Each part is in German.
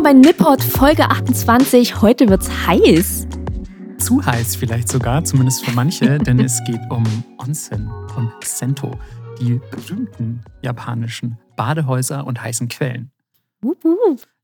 Willkommen bei Nippot Folge 28. Heute wird's heiß. Zu heiß vielleicht sogar, zumindest für manche, denn es geht um Onsen und Sento, die berühmten japanischen Badehäuser und heißen Quellen.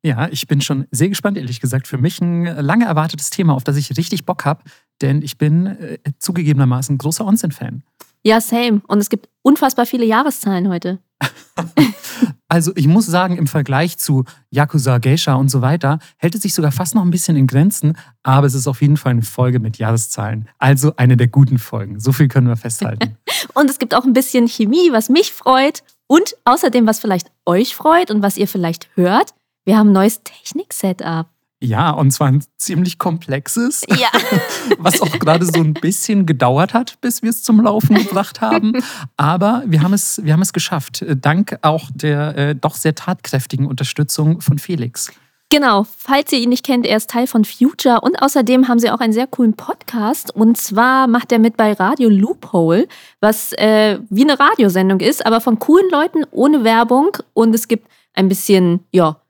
Ja, ich bin schon sehr gespannt, ehrlich gesagt. Für mich ein lange erwartetes Thema, auf das ich richtig Bock habe, denn ich bin äh, zugegebenermaßen großer Onsen-Fan. Ja, same. Und es gibt unfassbar viele Jahreszahlen heute. Also ich muss sagen, im Vergleich zu Yakuza, Geisha und so weiter, hält es sich sogar fast noch ein bisschen in Grenzen, aber es ist auf jeden Fall eine Folge mit Jahreszahlen. Also eine der guten Folgen. So viel können wir festhalten. Und es gibt auch ein bisschen Chemie, was mich freut. Und außerdem, was vielleicht euch freut und was ihr vielleicht hört. Wir haben ein neues Technik-Setup. Ja, und zwar ein ziemlich komplexes, Ja. was auch gerade so ein bisschen gedauert hat, bis wir es zum Laufen gebracht haben. Aber wir haben es, wir haben es geschafft. Dank auch der äh, doch sehr tatkräftigen Unterstützung von Felix. Genau, falls ihr ihn nicht kennt, er ist Teil von Future und außerdem haben sie auch einen sehr coolen Podcast und zwar macht er mit bei Radio Loophole, was äh, wie eine Radiosendung ist, aber von coolen Leuten ohne Werbung und es gibt ein bisschen, ja,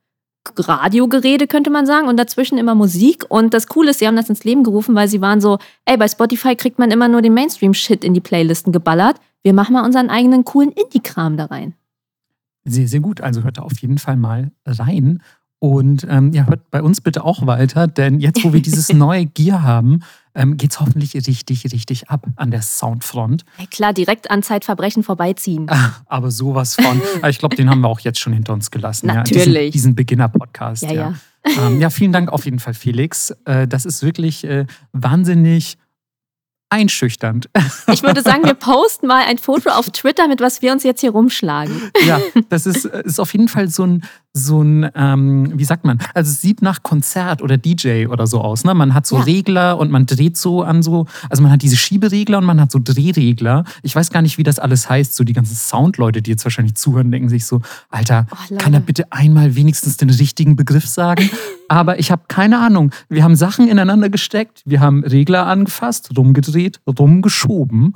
Radiogerede könnte man sagen und dazwischen immer Musik und das Coole ist, sie haben das ins Leben gerufen, weil sie waren so, ey, bei Spotify kriegt man immer nur den Mainstream-Shit in die Playlisten geballert, wir machen mal unseren eigenen coolen Indie-Kram da rein. Sehr, sehr gut. Also hört da auf jeden Fall mal rein. Und ähm, ja, hört bei uns bitte auch weiter, denn jetzt, wo wir dieses neue Gear haben, ähm, geht es hoffentlich richtig, richtig ab an der Soundfront. Ey, klar, direkt an Zeitverbrechen vorbeiziehen. Ah, Aber sowas von. Aber ich glaube, den haben wir auch jetzt schon hinter uns gelassen. Ja, Natürlich. diesen diesen Beginner-Podcast. Ja, Ja, Ähm, ja, vielen Dank auf jeden Fall, Felix. Äh, das ist wirklich äh, wahnsinnig einschüchternd. Ich würde sagen, wir posten mal ein Foto auf Twitter, mit was wir uns jetzt hier rumschlagen. Ja, das ist, ist auf jeden Fall so ein, so ein ähm, wie sagt man, also es sieht nach Konzert oder DJ oder so aus. Ne? Man hat so Ja. Regler und man dreht so an so, also man hat diese Schieberegler und man hat so Drehregler. Ich weiß gar nicht, wie das alles heißt. So die ganzen Soundleute, die jetzt wahrscheinlich zuhören, denken sich so, Alter, Oh, kann er bitte einmal wenigstens den richtigen Begriff sagen? Aber ich habe keine Ahnung. Wir haben Sachen ineinander gesteckt, wir haben Regler angefasst, rumgedreht, rumgeschoben.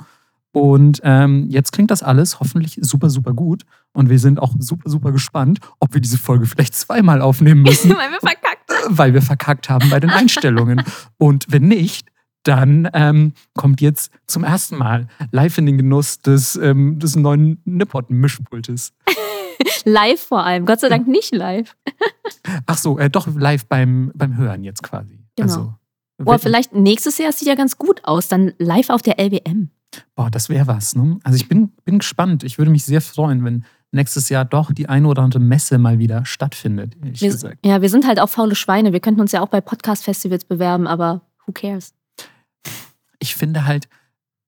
Und ähm, jetzt klingt das alles hoffentlich super, super gut. Und wir sind auch super, super gespannt, ob wir diese Folge vielleicht zweimal aufnehmen müssen, Weil wir verkackt haben. weil wir verkackt haben bei den Einstellungen. Und wenn nicht, dann ähm, kommt jetzt zum ersten Mal live in den Genuss des, ähm, des neuen Nippot-Mischpultes. Live vor allem. Gott sei Dank nicht live. Ach so, äh, doch live beim, beim Hören jetzt quasi. Genau. Also, Boah, vielleicht nächstes Jahr sieht ja ganz gut aus. Dann live auf der LBM. Boah, das wäre was. Ne? Also ich bin, bin gespannt. Ich würde mich sehr freuen, wenn nächstes Jahr doch die eine oder andere Messe mal wieder stattfindet, ehrlich Wir, gesagt. ja, wir sind halt auch faule Schweine. Wir könnten uns ja auch bei Podcast-Festivals bewerben, aber who cares? Ich finde halt,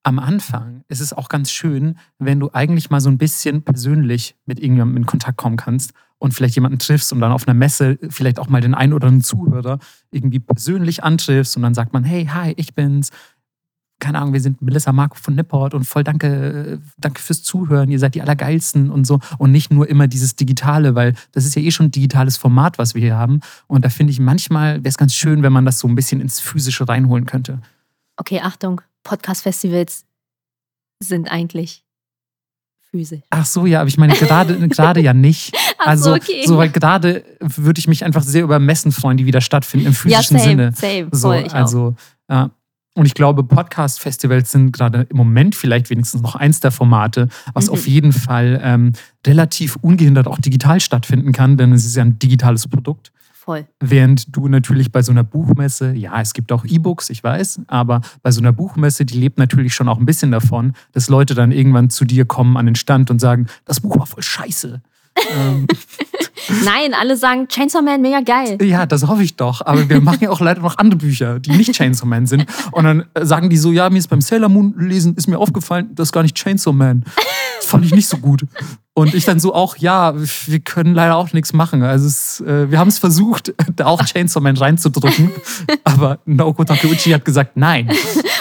am Anfang ist es auch ganz schön, wenn du eigentlich mal so ein bisschen persönlich mit irgendjemandem in Kontakt kommen kannst und vielleicht jemanden triffst und dann auf einer Messe vielleicht auch mal den einen oder anderen Zuhörer irgendwie persönlich antriffst und dann sagt man, hey, hi, ich bin's. Keine Ahnung, wir sind Melissa Marco von Nipport und voll danke, danke fürs Zuhören. Ihr seid die Allergeilsten und so. Und nicht nur immer dieses Digitale, weil das ist ja eh schon ein digitales Format, was wir hier haben. Und da finde ich manchmal wäre es ganz schön, wenn man das so ein bisschen ins Physische reinholen könnte. Okay, Achtung. Podcast-Festivals sind eigentlich physisch. Ach so, ja, aber ich meine gerade gerade ja nicht. Ach Also so, okay. so weil gerade würde ich mich einfach sehr über Messen freuen, die wieder stattfinden im Ja, physischen same, Sinne. same. So, Voll, ich auch. also ja. Und ich glaube, Podcast-Festivals sind gerade im Moment vielleicht wenigstens noch eins der Formate, was Mhm. auf jeden Fall ähm, relativ ungehindert auch digital stattfinden kann, denn es ist ja ein digitales Produkt. Voll. Während du natürlich bei so einer Buchmesse, ja, es gibt auch E-Books, ich weiß, aber bei so einer Buchmesse, die lebt natürlich schon auch ein bisschen davon, dass Leute dann irgendwann zu dir kommen an den Stand und sagen, das Buch war voll scheiße. Ähm, Nein, alle sagen Chainsaw Man mega geil. ja, das hoffe ich doch. Aber wir machen ja auch leider noch andere Bücher, die nicht Chainsaw Man sind. Und dann äh, sagen die so, ja, mir ist beim Sailor Moon lesen, ist mir aufgefallen, das ist gar nicht Chainsaw Man. Das fand ich nicht so gut. Und ich dann so auch, ja, wir können leider auch nichts machen. Also es, äh, wir haben es versucht, da auch Chainsaw Man reinzudrücken. Aber Naoko Takeuchi hat gesagt, nein.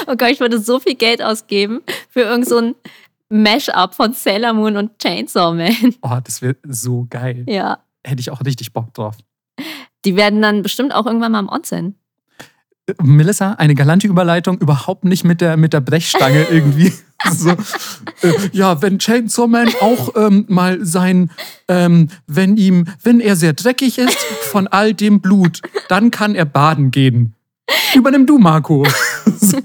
Oh Gott, ich würde so viel Geld ausgeben für irgend so Mash-up von Sailor Moon und Chainsaw Man. Oh, das wäre so geil. Ja. Hätte ich auch richtig Bock drauf. Die werden dann bestimmt auch irgendwann mal im Onsen. Melissa, eine galante Überleitung, überhaupt nicht mit der, mit der Brechstange irgendwie. so, äh, ja, wenn Chainsaw Man auch ähm, mal sein, ähm, wenn ihm, wenn er sehr dreckig ist von all dem Blut, dann kann er baden gehen. Übernimm du, Marco. so.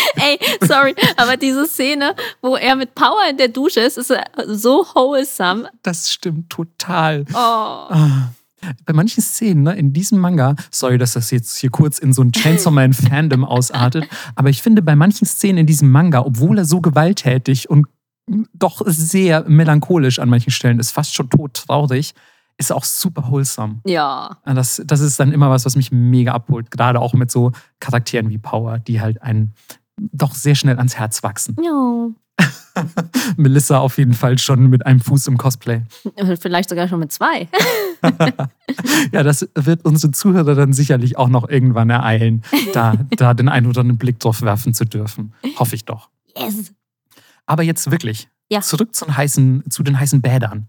Ey, sorry, aber diese Szene, wo er mit Power in der Dusche ist, ist so wholesome. Das stimmt total. Oh. Ah. Bei manchen Szenen ne, in diesem Manga, sorry, dass das jetzt hier kurz in so ein Chainsaw Man Fandom ausartet, aber ich finde bei manchen Szenen in diesem Manga, obwohl er so gewalttätig und doch sehr melancholisch an manchen Stellen ist, fast schon todtraurig, ist auch super wholesome. Ja. Das, das ist dann immer was, was mich mega abholt. Gerade auch mit so Charakteren wie Power, die halt einen doch sehr schnell ans Herz wachsen. Ja. Melissa auf jeden Fall schon mit einem Fuß im Cosplay. Vielleicht sogar schon mit zwei. ja, das wird unsere Zuhörer dann sicherlich auch noch irgendwann ereilen, da, da den einen oder anderen Blick drauf werfen zu dürfen. Hoffe ich doch. Yes. Aber jetzt wirklich. Ja. Zurück zu den heißen, zu den heißen Bädern.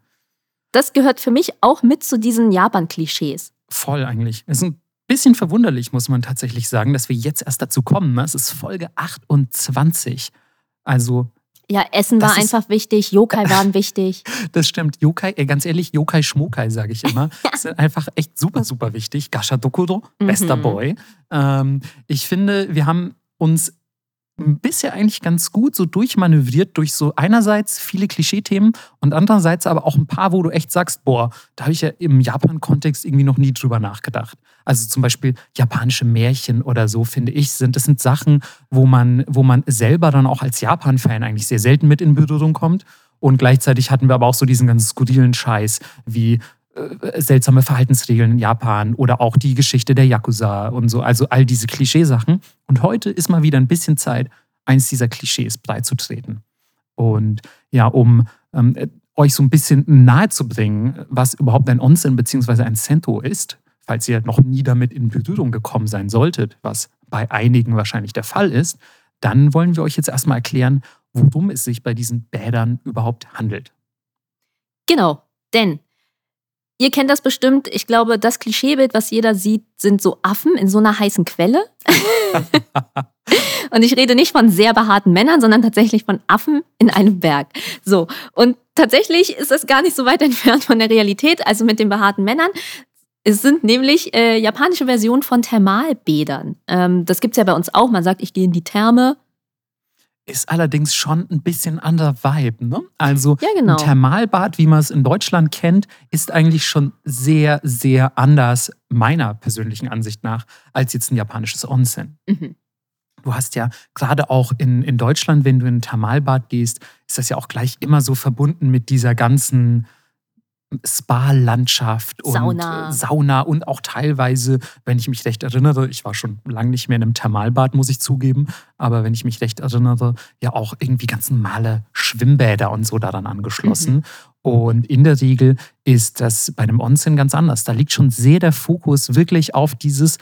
Das gehört für mich auch mit zu diesen Japan-Klischees. Voll eigentlich. Es ein bisschen verwunderlich, muss man tatsächlich sagen, dass wir jetzt erst dazu kommen. Ne? Es ist Folge 28. Also Ja, Essen war Das ist- einfach wichtig, Yokai waren wichtig. Das stimmt. Yokai, äh, ganz ehrlich, Yokai Schmokai, sage ich immer, sind einfach echt super, super wichtig. Gasha Dokuro, bester Mhm. Boy. Ähm, ich finde, wir haben uns bisher eigentlich ganz gut so durchmanövriert durch so einerseits viele Klischeethemen und andererseits aber auch ein paar, wo du echt sagst, boah, da habe ich ja im Japan-Kontext irgendwie noch nie drüber nachgedacht. Also zum Beispiel japanische Märchen oder so, finde ich, sind das sind Sachen, wo man, wo man selber dann auch als Japan-Fan eigentlich sehr selten mit in Berührung kommt. Und gleichzeitig hatten wir aber auch so diesen ganz skurrilen Scheiß wie seltsame Verhaltensregeln in Japan oder auch die Geschichte der Yakuza und so. Also all diese Klischeesachen. Und heute ist mal wieder ein bisschen Zeit, eins dieser Klischees beizutreten. Und ja, um ähm, äh, euch so ein bisschen nahezubringen, was überhaupt ein Onsen bzw. ein Sento ist, falls ihr noch nie damit in Berührung gekommen sein solltet, was bei einigen wahrscheinlich der Fall ist, dann wollen wir euch jetzt erstmal erklären, worum es sich bei diesen Bädern überhaupt handelt. Genau, denn ihr kennt das bestimmt. Ich glaube, das Klischeebild, was jeder sieht, sind so Affen in so einer heißen Quelle. und ich rede nicht von sehr behaarten Männern, sondern tatsächlich von Affen in einem Berg. So, und tatsächlich ist das gar nicht so weit entfernt von der Realität, also mit den behaarten Männern. Es sind nämlich äh, japanische Versionen von Thermalbädern. Ähm, das gibt es ja bei uns auch. Man sagt, ich gehe in die Therme. Ist allerdings schon ein bisschen anderer Vibe, ne? Also Ja, genau. ein Thermalbad, wie man es in Deutschland kennt, ist eigentlich schon sehr, sehr anders, meiner persönlichen Ansicht nach, als jetzt ein japanisches Onsen. Mhm. Du hast ja gerade auch in, in Deutschland, wenn du in ein Thermalbad gehst, ist das ja auch gleich immer so verbunden mit dieser ganzen Spa-Landschaft und Sauna. äh, Sauna und auch teilweise, wenn ich mich recht erinnere, ich war schon lange nicht mehr in einem Thermalbad, muss ich zugeben, aber wenn ich mich recht erinnere, ja auch irgendwie ganz normale Schwimmbäder und so daran angeschlossen. Und in der Regel ist das bei einem Onsen ganz anders. Da liegt schon sehr der Fokus wirklich auf dieses,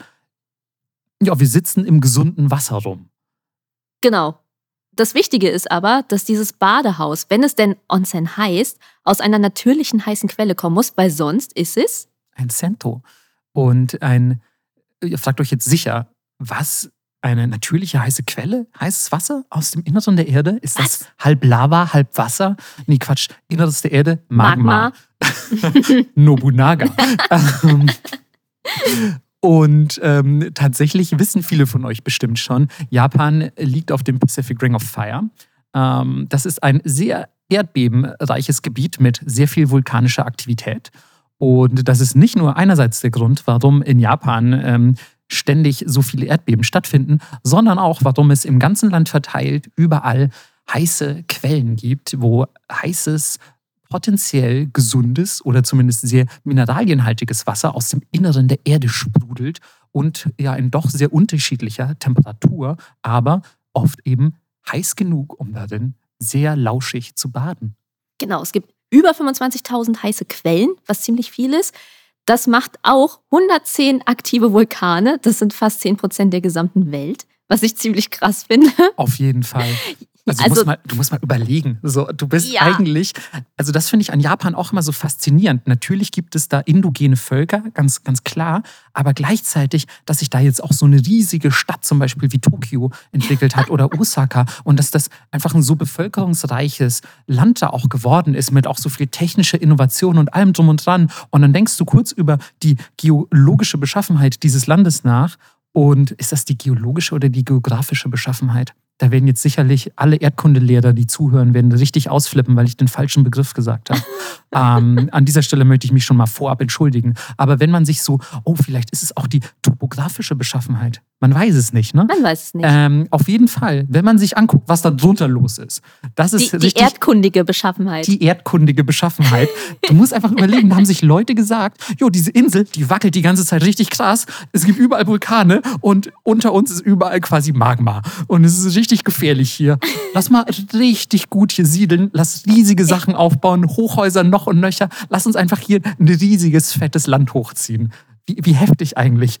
ja, wir sitzen im gesunden Wasser rum. Genau. Das Wichtige ist aber, dass dieses Badehaus, wenn es denn Onsen heißt, aus einer natürlichen heißen Quelle kommen muss, weil sonst ist es Ein Sento. Und ein, ihr fragt euch jetzt sicher, was eine natürliche heiße Quelle? Heißes Wasser aus dem Inneren der Erde? Ist das Was? halb Lava, halb Wasser? Nee, Quatsch. Inneres der Erde? Magma. Nobunaga. Und ähm, tatsächlich wissen viele von euch bestimmt schon, Japan liegt auf dem Pacific Ring of Fire. Ähm, das ist ein sehr erdbebenreiches Gebiet mit sehr viel vulkanischer Aktivität. Und das ist nicht nur einerseits der Grund, warum in Japan ähm, ständig so viele Erdbeben stattfinden, sondern auch, warum es im ganzen Land verteilt überall heiße Quellen gibt, wo heißes potenziell gesundes oder zumindest sehr mineralienhaltiges Wasser aus dem Inneren der Erde sprudelt und ja in doch sehr unterschiedlicher Temperatur, aber oft eben heiß genug, um darin sehr lauschig zu baden. Genau, es gibt über 25.000 heiße Quellen, was ziemlich viel ist. Das macht auch 110 aktive Vulkane. Das sind fast 10 Prozent der gesamten Welt, was ich ziemlich krass finde. Auf jeden Fall. Also, du, musst mal, du musst mal überlegen. So, du bist Ja. eigentlich, also das finde ich an Japan auch immer so faszinierend. Natürlich gibt es da indogene Völker, ganz, ganz klar, aber gleichzeitig, dass sich da jetzt auch so eine riesige Stadt zum Beispiel wie Tokio entwickelt hat oder Osaka und dass das einfach ein so bevölkerungsreiches Land da auch geworden ist mit auch so viel technischer Innovation und allem drum und dran. Und dann denkst du kurz über die geologische Beschaffenheit dieses Landes nach. Und ist das die geologische oder die geografische Beschaffenheit? Da werden jetzt sicherlich alle Erdkundelehrer, die zuhören, werden richtig ausflippen, weil ich den falschen Begriff gesagt habe. ähm, an dieser Stelle möchte ich mich schon mal vorab entschuldigen. Aber wenn man sich so, oh, vielleicht ist es auch die topografische Beschaffenheit. Man weiß es nicht, ne? Man weiß es nicht. Ähm, auf jeden Fall, wenn man sich anguckt, was da drunter los ist. Das ist die, die richtig erdkundige Beschaffenheit. die erdkundige Beschaffenheit. Du musst einfach überlegen, da haben sich Leute gesagt, jo, diese Insel, die wackelt die ganze Zeit richtig krass. Es gibt überall Vulkane und unter uns ist überall quasi Magma. Und es ist richtig gefährlich hier. Lass mal richtig gut hier siedeln. Lass riesige Sachen aufbauen, Hochhäuser noch und nöcher. Lass uns einfach hier ein riesiges, fettes Land hochziehen. Wie, wie heftig eigentlich.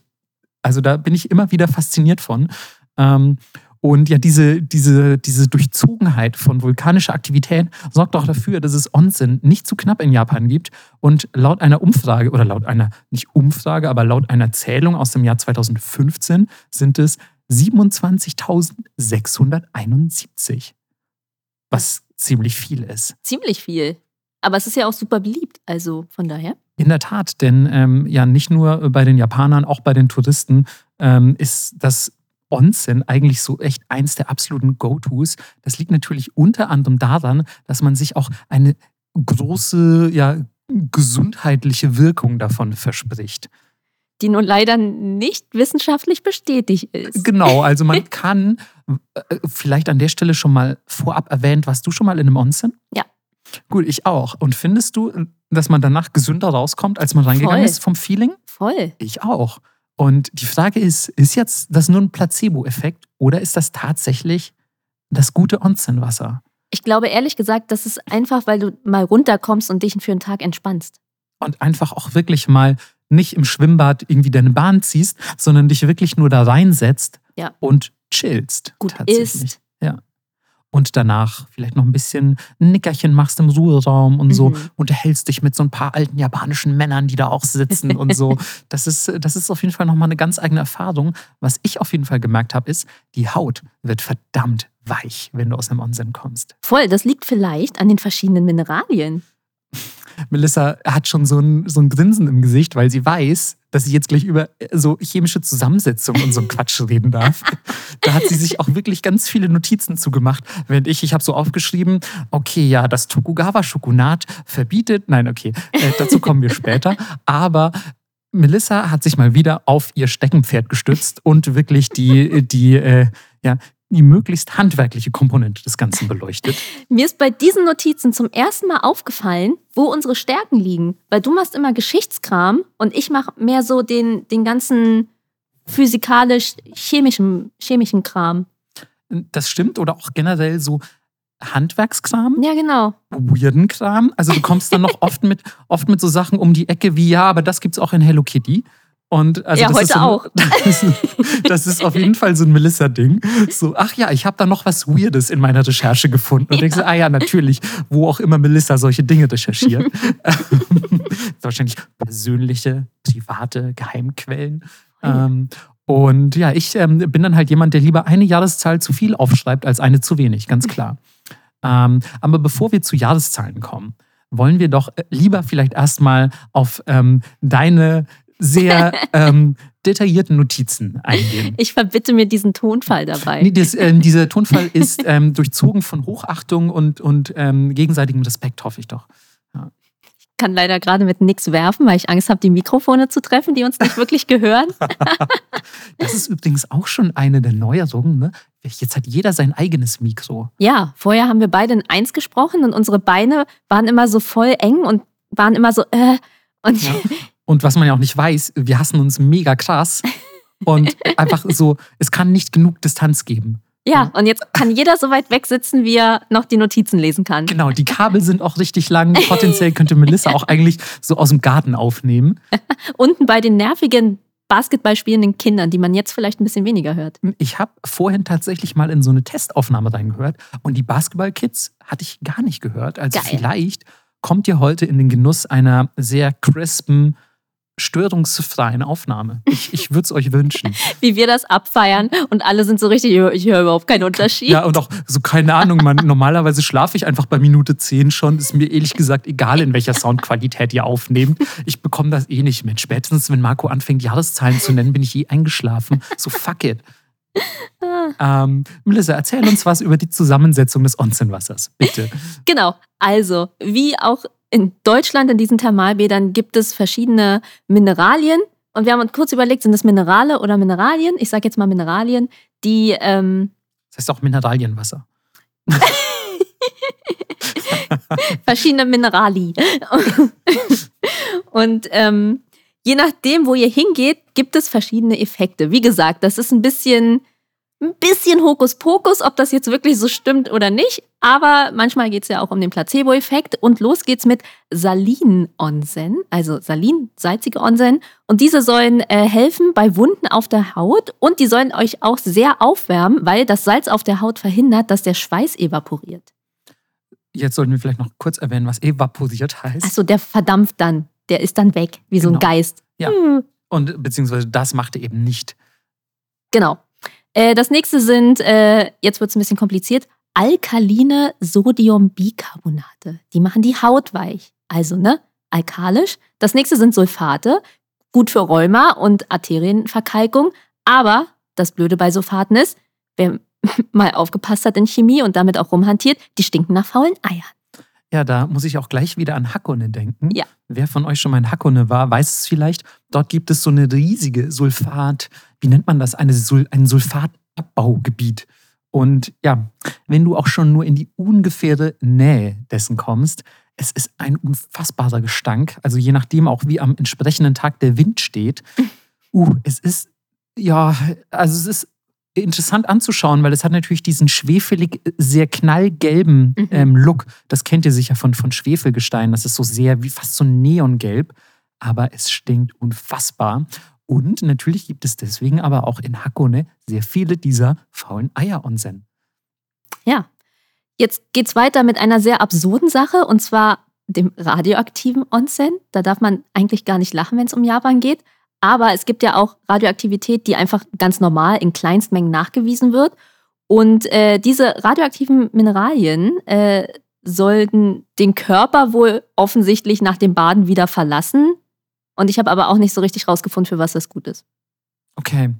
Also da bin ich immer wieder fasziniert von. Ähm, und ja, diese, diese, diese Durchzogenheit von vulkanischer Aktivität sorgt auch dafür, dass es Onsen nicht zu knapp in Japan gibt. Und laut einer Umfrage, oder laut einer, nicht Umfrage, aber laut einer Zählung aus dem Jahr 2015 sind es 27.671. Was ziemlich viel ist. Ziemlich viel. Aber es ist ja auch super beliebt. Also von daher. In der Tat, denn ähm, ja, nicht nur bei den Japanern, auch bei den Touristen ähm, ist das Onsen eigentlich so echt eins der absoluten Go-Tos. Das liegt natürlich unter anderem daran, dass man sich auch eine große, ja, gesundheitliche Wirkung davon verspricht. Die nun leider nicht wissenschaftlich bestätigt ist. Genau, also man kann äh, vielleicht an der Stelle schon mal vorab erwähnt, warst du schon mal in einem Onsen? Ja. Gut, ich auch. Und findest du, dass man danach gesünder rauskommt, als man reingegangen Voll. ist vom Feeling? Voll. Ich auch. Und die Frage ist, ist jetzt das nur ein Placebo-Effekt oder ist das tatsächlich das gute Onsen-Wasser? Ich glaube ehrlich gesagt, das ist einfach, weil du mal runterkommst und dich für einen Tag entspannst. Und einfach auch wirklich mal nicht im Schwimmbad irgendwie deine Bahn ziehst, sondern dich wirklich nur da reinsetzt Ja. und chillst. Gut tatsächlich. isst. Ja. Und danach vielleicht noch ein bisschen ein Nickerchen machst im Ruheraum und so, Mhm. unterhältst dich mit so ein paar alten japanischen Männern, die da auch sitzen und so. Das ist, das ist auf jeden Fall nochmal eine ganz eigene Erfahrung. Was ich auf jeden Fall gemerkt habe, ist, die Haut wird verdammt weich, wenn du aus einem Onsen kommst. Voll, das liegt vielleicht an den verschiedenen Mineralien. Melissa hat schon so ein, so ein Grinsen im Gesicht, weil sie weiß, dass sie jetzt gleich über äh, so chemische Zusammensetzung und so einen Quatsch reden darf. Da hat sie sich auch wirklich ganz viele Notizen zugemacht, während ich, ich habe so aufgeschrieben, okay, ja, das Tokugawa-Schokonat verbietet, nein, okay, äh, dazu kommen wir später, aber Melissa hat sich mal wieder auf ihr Steckenpferd gestützt und wirklich die, die, äh, ja, die möglichst handwerkliche Komponente des Ganzen beleuchtet. Mir ist bei diesen Notizen zum ersten Mal aufgefallen, wo unsere Stärken liegen. Weil du machst immer Geschichtskram und ich mache mehr so den, den ganzen physikalisch-chemischen chemischen Kram. Das stimmt oder auch generell so Handwerkskram, Ja, genau. weirden Kram. Also du kommst dann noch oft mit, oft mit so Sachen um die Ecke wie, ja, aber das gibt's auch in Hello Kitty. Und also Ja, das heute ist so, auch. Das, das ist auf jeden Fall so ein Melissa-Ding. So, ach ja, ich habe da noch was Weirdes in meiner Recherche gefunden. Und denkst du, ah ja, natürlich, wo auch immer Melissa solche Dinge recherchiert. Wahrscheinlich persönliche, private Geheimquellen. Ähm, und ja, ich ähm, bin dann halt jemand, der lieber eine Jahreszahl zu viel aufschreibt als eine zu wenig, ganz klar. Ähm, aber bevor wir zu Jahreszahlen kommen, wollen wir doch äh, lieber vielleicht erstmal auf ähm, deine sehr ähm, detaillierten Notizen eingehen. Ich verbitte mir diesen Tonfall dabei. Nee, das, ähm, dieser Tonfall ist ähm, durchzogen von Hochachtung und, und ähm, gegenseitigem Respekt, hoffe ich doch. Ich kann leider gerade mit nichts werfen, weil ich Angst habe, die Mikrofone zu treffen, die uns nicht wirklich gehören. Das ist übrigens auch schon eine der Neuerungen. Ne? Jetzt hat jeder sein eigenes Mikro. Ja, vorher haben wir beide in eins gesprochen und unsere Beine waren immer so voll eng und waren immer so, äh. Und Ja. Und was man ja auch nicht weiß, wir hassen uns mega krass. Und einfach so, es kann nicht genug Distanz geben. ja, und jetzt kann jeder so weit weg sitzen, wie er noch die Notizen lesen kann. Genau, die Kabel sind auch richtig lang. Potenziell könnte Melissa auch eigentlich so aus dem Garten aufnehmen. Unten bei den nervigen Basketball spielenden Kindern, die man jetzt vielleicht ein bisschen weniger hört. Ich habe vorhin tatsächlich mal in so eine Testaufnahme reingehört und die Basketball-Kids hatte ich gar nicht gehört. Also Geil. vielleicht kommt ihr heute in den Genuss einer sehr crispen, störungsfreien Aufnahme. Ich, ich würde es euch wünschen. Wie wir das abfeiern und alle sind so richtig, ich höre überhaupt keinen Unterschied. Ja, und auch so, keine Ahnung, man, normalerweise schlafe ich einfach bei Minute 10 schon. Ist mir ehrlich gesagt egal, in welcher Soundqualität ihr aufnehmt. Ich bekomme das eh nicht mit. Spätestens, wenn Marco anfängt, Jahreszahlen zu nennen, bin ich eh eingeschlafen. So, fuck it. Ähm, Melissa, erzähl uns was über die Zusammensetzung des Onsenwassers, bitte. Genau. Also, wie auch in Deutschland in diesen Thermalbädern gibt es verschiedene Mineralien. Und wir haben uns kurz überlegt, sind das Minerale oder Mineralien? Ich sage jetzt mal Mineralien, die ähm, Das heißt auch Mineralienwasser. verschiedene Minerali. Und ähm, je nachdem, wo ihr hingeht, gibt es verschiedene Effekte. Wie gesagt, das ist ein bisschen, ein bisschen Hokuspokus, ob das jetzt wirklich so stimmt oder nicht. Aber manchmal geht es ja auch um den Placebo-Effekt. Und los geht's mit Salin-Onsen, also Salin, salzige Onsen. Und diese sollen äh, helfen bei Wunden auf der Haut. Und die sollen euch auch sehr aufwärmen, weil das Salz auf der Haut verhindert, dass der Schweiß evaporiert. Jetzt sollten wir vielleicht noch kurz erwähnen, was evaporiert heißt. Achso, der verdampft dann. Der ist dann weg, wie so ein Genau. Geist. Ja. Hm. Und beziehungsweise das macht er eben nicht. Genau. Äh, das nächste sind, äh, jetzt wird es ein bisschen kompliziert, alkaline Sodiumbicarbonate. Die machen die Haut weich. Also, ne, alkalisch. Das nächste sind Sulfate. Gut für Rheuma und Arterienverkalkung. Aber das Blöde bei Sulfaten ist, wer mal aufgepasst hat in Chemie und damit auch rumhantiert, die stinken nach faulen Eiern. Ja, da muss ich auch gleich wieder an Hakone denken. Ja. Wer von euch schon mal in Hakone war, weiß es vielleicht. Dort gibt es so eine riesige Sulfat, wie nennt man das? Eine Sul ein Sulfatabbaugebiet. Und ja, wenn du auch schon nur in die ungefähre Nähe dessen kommst, es ist ein unfassbarer Gestank. Also je nachdem auch, wie am entsprechenden Tag der Wind steht. Uh, es ist, ja, also es ist interessant anzuschauen, weil es hat natürlich diesen schwefelig, sehr knallgelben Mhm. ähm, Look. Das kennt ihr sicher von, von Schwefelgestein. Das ist so sehr, wie fast so neongelb. Aber es stinkt unfassbar. Und natürlich gibt es deswegen aber auch in Hakone sehr viele dieser faulen Eier-Onsen. Ja. Jetzt geht's weiter mit einer sehr absurden Sache und zwar dem radioaktiven Onsen. Da darf man eigentlich gar nicht lachen, wenn es um Japan geht. Aber es gibt ja auch Radioaktivität, die einfach ganz normal in Kleinstmengen nachgewiesen wird. Und äh, diese radioaktiven Mineralien äh, sollten den Körper wohl offensichtlich nach dem Baden wieder verlassen. Und ich habe aber auch nicht so richtig rausgefunden, für was das gut ist. Okay.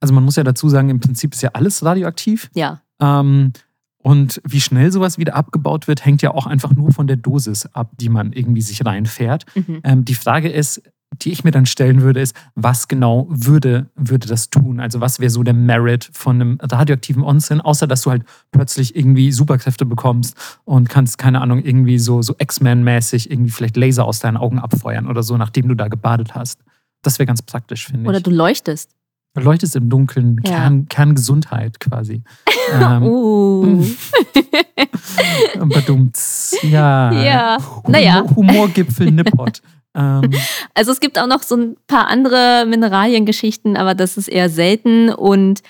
Also man muss ja dazu sagen, im Prinzip ist ja alles radioaktiv. Ja. Ähm, und wie schnell sowas wieder abgebaut wird, hängt ja auch einfach nur von der Dosis ab, die man irgendwie sich reinfährt. Mhm. Ähm, die Frage ist, die ich mir dann stellen würde, ist, was genau würde, würde das tun? Also was wäre so der Merit von einem radioaktiven Onsen, außer dass du halt plötzlich irgendwie Superkräfte bekommst und kannst, keine Ahnung, irgendwie so, so X-Men-mäßig irgendwie vielleicht Laser aus deinen Augen abfeuern oder so, nachdem du da gebadet hast. Das wäre ganz praktisch, finde Oder ich. du leuchtest. Du leuchtest im Dunkeln, Ja. Kern, Kerngesundheit quasi. ähm, Uh. Badumts. Ja. Ja. Humor, Naja. Humorgipfel Nippot. ähm, Also es gibt auch noch so ein paar andere Mineraliengeschichten, aber das ist eher selten. Und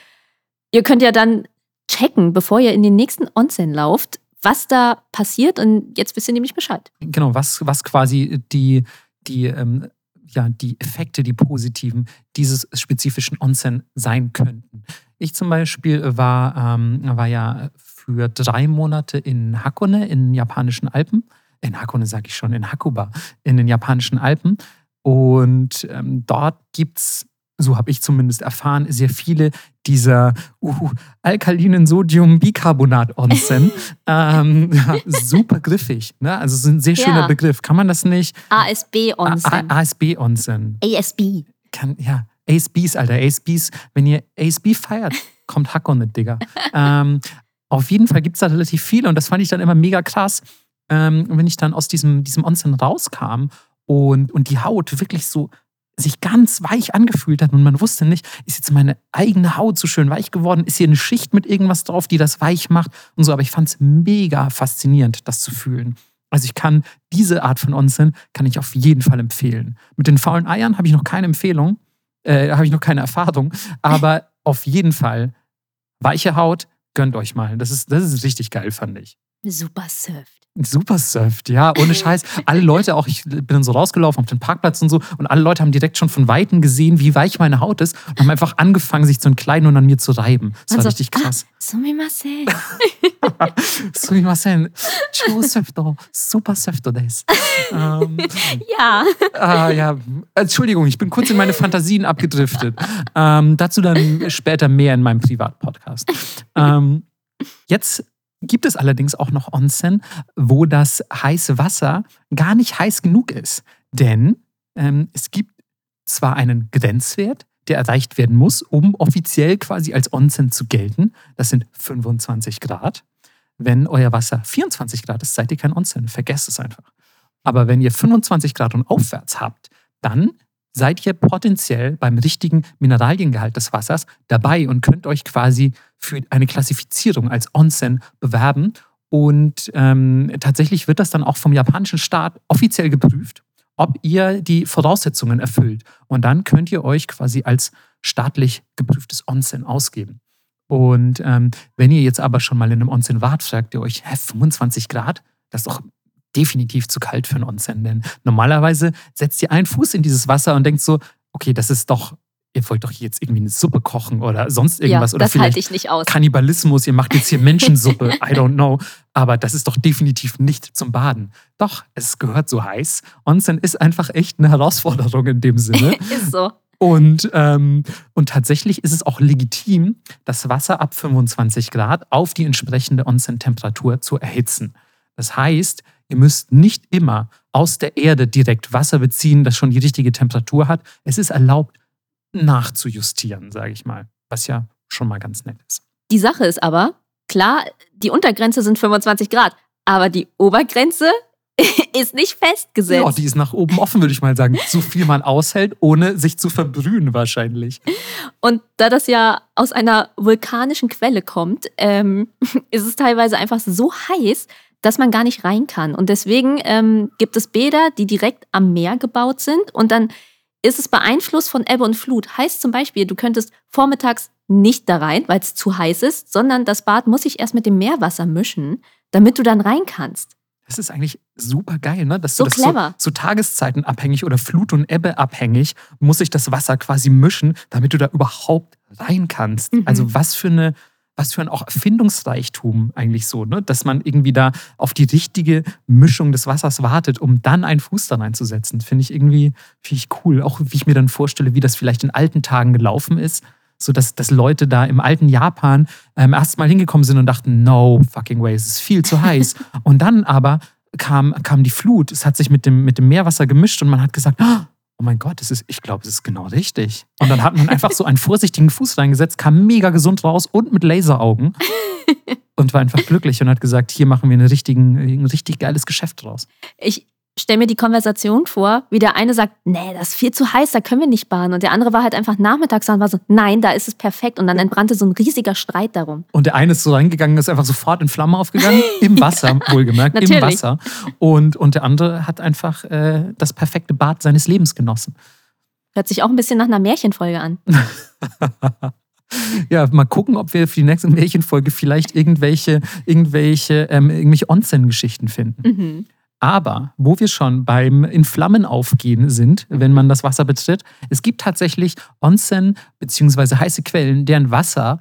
ihr könnt ja dann checken, bevor ihr in den nächsten Onsen lauft, was da passiert. Und jetzt wisst ihr nämlich Bescheid. genau, was, was quasi die, die, ähm, ja, die Effekte, die positiven dieses spezifischen Onsen sein könnten. Ich zum Beispiel war, ähm, war ja für drei Monate in Hakone, in den japanischen Alpen. In Hakone sage ich schon, in Hakuba, in den japanischen Alpen. Und ähm, dort gibt es, so habe ich zumindest erfahren, sehr viele dieser uh, alkalinen Sodiumbicarbonat-Onsen. ähm, ja, super griffig. Ne? Also es ist ein sehr schöner Ja. Begriff. Kann man das nicht? ASB-Onsen. ASB-Onsen. ASB. Kann, ja, ASBs, Alter. ASBs. Wenn ihr ASB feiert, kommt Hakone, Digga. ähm, auf jeden Fall gibt es da relativ viele und das fand ich dann immer mega krass, ähm, wenn ich dann aus diesem, diesem Onsen rauskam und, und die Haut wirklich so sich ganz weich angefühlt hat und man wusste nicht, ist jetzt meine eigene Haut so schön weich geworden? Ist hier eine Schicht mit irgendwas drauf, die das weich macht und so? Aber ich fand es mega faszinierend, das zu fühlen. Also ich kann diese Art von Onsen kann ich auf jeden Fall empfehlen. Mit den faulen Eiern habe ich noch keine Empfehlung. Äh, habe ich noch keine Erfahrung. Aber auf jeden Fall, weiche Haut, gönnt euch mal. Das ist, das ist richtig geil, fand ich. Super surft. Super surft, ja, ohne Scheiß. Alle Leute auch, ich bin dann so rausgelaufen auf den Parkplatz und so und alle Leute haben direkt schon von Weitem gesehen, wie weich meine Haut ist und haben einfach angefangen, sich zu entkleiden und an mir zu reiben. Das war Also, richtig krass. Ah, sumimasen. Sumimasen. 超 surfto. Super surfto des. Ähm, Ja. ah, ja, Entschuldigung, ich bin kurz in meine Fantasien abgedriftet. Ähm, dazu dann später mehr in meinem Privatpodcast. Ähm, jetzt gibt es allerdings auch noch Onsen, wo das heiße Wasser gar nicht heiß genug ist. Denn ähm, es gibt zwar einen Grenzwert, der erreicht werden muss, um offiziell quasi als Onsen zu gelten. Das sind 25 Grad. Wenn euer Wasser 24 Grad ist, seid ihr kein Onsen. Vergesst es einfach. Aber wenn ihr 25 Grad und aufwärts habt, dann seid ihr potenziell beim richtigen Mineraliengehalt des Wassers dabei und könnt euch quasi für eine Klassifizierung als Onsen bewerben. Und ähm, tatsächlich wird das dann auch vom japanischen Staat offiziell geprüft, ob ihr die Voraussetzungen erfüllt. Und dann könnt ihr euch quasi als staatlich geprüftes Onsen ausgeben. Und ähm, wenn ihr jetzt aber schon mal in einem Onsen wart, fragt ihr euch, hä, 25 Grad? Das ist doch definitiv zu kalt für einen Onsen. Denn normalerweise setzt ihr einen Fuß in dieses Wasser und denkt so, okay, das ist doch, ihr wollt doch jetzt irgendwie eine Suppe kochen oder sonst irgendwas. ja, oder vielleicht halte ich nicht aus. Kannibalismus, ihr macht jetzt hier Menschensuppe, I don't know. Aber das ist doch definitiv nicht zum Baden. Doch, es gehört so heiß. Onsen ist einfach echt eine Herausforderung in dem Sinne. Ist so. Und, ähm, und tatsächlich ist es auch legitim, das Wasser ab 25 Grad auf die entsprechende Onsen-Temperatur zu erhitzen. Das heißt, ihr müsst nicht immer aus der Erde direkt Wasser beziehen, das schon die richtige Temperatur hat. Es ist erlaubt, nachzujustieren, sage ich mal, was ja schon mal ganz nett ist. Die Sache ist aber, klar, die Untergrenze sind 25 Grad, aber die Obergrenze ist nicht festgesetzt. Ja, die ist nach oben offen, würde ich mal sagen. So viel man aushält, ohne sich zu verbrühen wahrscheinlich. Und da das ja aus einer vulkanischen Quelle kommt, ähm, ist es teilweise einfach so heiß, dass man gar nicht rein kann. Und deswegen ähm, gibt es Bäder, die direkt am Meer gebaut sind. Und dann ist es beeinflusst von Ebbe und Flut. Heißt zum Beispiel, du könntest vormittags nicht da rein, weil es zu heiß ist, sondern das Bad muss sich erst mit dem Meerwasser mischen, damit du dann rein kannst. Das ist eigentlich super geil, ne? Dass So du das clever. So, so Tageszeiten abhängig oder Flut- und Ebbe abhängig muss sich das Wasser quasi mischen, damit du da überhaupt rein kannst. Mhm. Also was für eine, was für ein auch Erfindungsreichtum eigentlich so, ne? Dass man irgendwie da auf die richtige Mischung des Wassers wartet, um dann einen Fuß da reinzusetzen. Finde ich irgendwie, finde ich cool. Auch wie ich mir dann vorstelle, wie das vielleicht in alten Tagen gelaufen ist. So dass, dass Leute da im alten Japan ähm, erst mal hingekommen sind und dachten, no fucking way, es ist viel zu heiß. und dann aber kam, kam die Flut, es hat sich mit dem, mit dem Meerwasser gemischt und man hat gesagt, oh mein Gott, das ist, ich glaube, es ist genau richtig. Und dann hat man einfach so einen vorsichtigen Fuß reingesetzt, kam mega gesund raus und mit Laseraugen und war einfach glücklich und hat gesagt, hier machen wir einen richtigen, ein richtig geiles Geschäft draus. Ich stelle mir die Konversation vor, wie der eine sagt, nee, das ist viel zu heiß, da können wir nicht baden. Und der andere war halt einfach nachmittags da und war so, nein, da ist es perfekt. Und dann entbrannte so ein riesiger Streit darum. Und der eine ist so reingegangen, ist einfach sofort in Flammen aufgegangen, im Wasser, wohlgemerkt, im. Wasser. Und, und der andere hat einfach äh, das perfekte Bad seines Lebens genossen. Hört sich auch ein bisschen nach einer Märchenfolge an. Ja, mal gucken, ob wir für die nächste Märchenfolge vielleicht irgendwelche, irgendwelche, ähm, irgendwelche Onsen-Geschichten finden. Mhm. Aber wo wir schon beim in Flammen aufgehen sind, wenn man das Wasser betritt, es gibt tatsächlich Onsen bzw. heiße Quellen, deren Wasser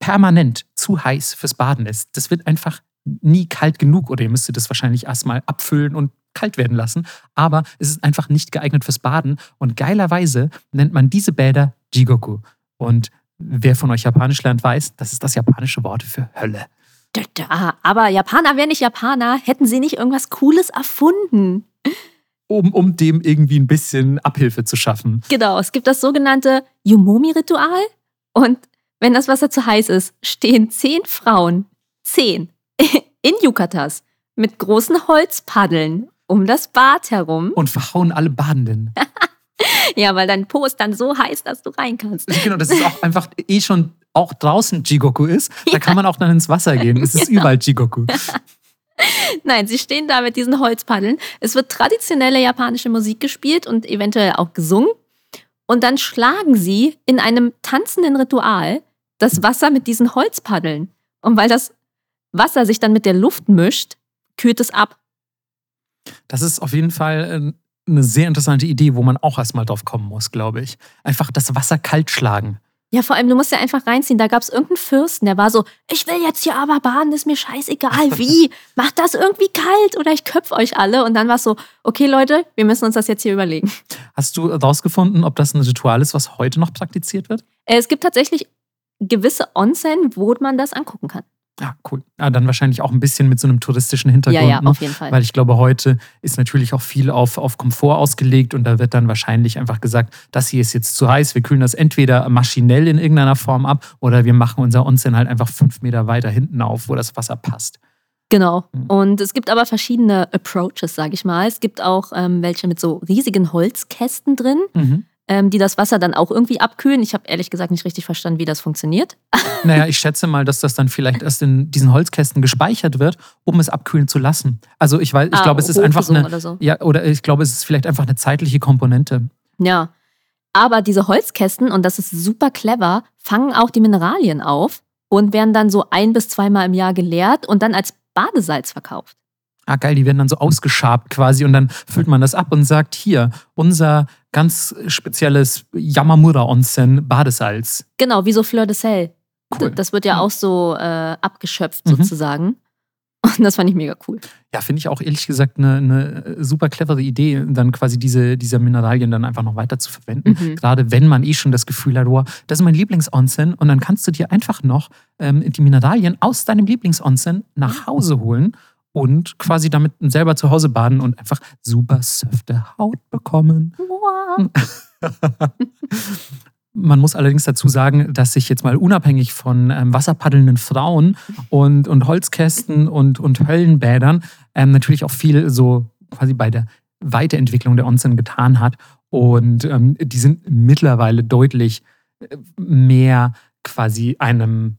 permanent zu heiß fürs Baden ist. Das wird einfach nie kalt genug oder ihr müsstet das wahrscheinlich erstmal abfüllen und kalt werden lassen. Aber es ist einfach nicht geeignet fürs Baden. Und geilerweise nennt man diese Bäder Jigoku. Und wer von euch Japanisch lernt, weiß, das ist das japanische Wort für Hölle. Da, da. Aber Japaner wären nicht Japaner, hätten sie nicht irgendwas Cooles erfunden. Um, um dem irgendwie ein bisschen Abhilfe zu schaffen. Genau, es gibt das sogenannte Yumomi-Ritual. Und wenn das Wasser zu heiß ist, stehen zehn Frauen, zehn, in Yukatas mit großen Holzpaddeln um das Bad herum. Und verhauen alle Badenden. Ja, weil dein Po ist dann so heiß, dass du rein kannst. Genau, das ist auch einfach eh schon auch draußen Jigoku ist. Da kann man auch dann ins Wasser gehen. Es ist überall Jigoku. Nein, sie stehen da mit diesen Holzpaddeln. Es wird traditionelle japanische Musik gespielt und eventuell auch gesungen. Und dann schlagen sie in einem tanzenden Ritual das Wasser mit diesen Holzpaddeln. Und weil das Wasser sich dann mit der Luft mischt, kühlt es ab. Das ist auf jeden Fall äh, eine sehr interessante Idee, wo man auch erstmal drauf kommen muss, glaube ich. Einfach das Wasser kalt schlagen. Ja, vor allem, du musst ja einfach reinziehen. Da gab es irgendeinen Fürsten, der war so, ich will jetzt hier aber baden, ist mir scheißegal, wie. Macht das irgendwie kalt oder ich köpfe euch alle. Und dann war es so, okay Leute, wir müssen uns das jetzt hier überlegen. Hast du herausgefunden, ob das ein Ritual ist, was heute noch praktiziert wird? Äh, es gibt tatsächlich gewisse Onsen, wo man das angucken kann. Ja, cool. Ja, dann wahrscheinlich auch ein bisschen mit so einem touristischen Hintergrund. Ja, ja, ne? auf jeden Fall. Weil ich glaube, heute ist natürlich auch viel auf, auf Komfort ausgelegt und da wird dann wahrscheinlich einfach gesagt, das hier ist jetzt zu heiß, wir kühlen das entweder maschinell in irgendeiner Form ab oder wir machen unser Onsen halt einfach fünf Meter weiter hinten auf, wo das Wasser passt. Genau. Mhm. Und es gibt aber verschiedene Approaches, sage ich mal. Es gibt auch ähm, welche mit so riesigen Holzkästen drin, Mhm. Ähm, die das Wasser dann auch irgendwie abkühlen. Ich habe ehrlich gesagt nicht richtig verstanden, wie das funktioniert. Naja, ich schätze mal, dass das dann vielleicht erst in diesen Holzkästen gespeichert wird, um es abkühlen zu lassen. Also ich weiß, ich Ah, glaube, es ist einfach eine, Oder so. ja, oder ich glaube, es ist vielleicht einfach eine zeitliche Komponente. Ja. Aber diese Holzkästen, und das ist super clever, fangen auch die Mineralien auf und werden dann so ein bis zweimal im Jahr geleert und dann als Badesalz verkauft. Ah, geil, die werden dann so ausgeschabt quasi und dann füllt man das ab und sagt, hier, unser ganz spezielles Yamamura Onsen Badesalz. Genau, wie so Fleur de Sel. Cool. Das wird ja auch so äh, abgeschöpft Mhm. sozusagen. Und das fand ich mega cool. Ja, finde ich auch ehrlich gesagt eine, eine super clevere Idee, dann quasi diese, diese Mineralien dann einfach noch weiter zu verwenden. Mhm. Gerade wenn man eh schon das Gefühl hat, wow, das ist mein Lieblings-Onsen und dann kannst du dir einfach noch ähm, die Mineralien aus deinem Lieblings-Onsen nach Hause holen und quasi damit selber zu Hause baden und einfach super softe Haut bekommen. Man muss allerdings dazu sagen, dass sich jetzt mal unabhängig von ähm, wasserpaddelnden Frauen und, und Holzkästen und, und Höllenbädern ähm, natürlich auch viel so quasi bei der Weiterentwicklung der Onsen getan hat. Und ähm, die sind mittlerweile deutlich äh, mehr quasi einem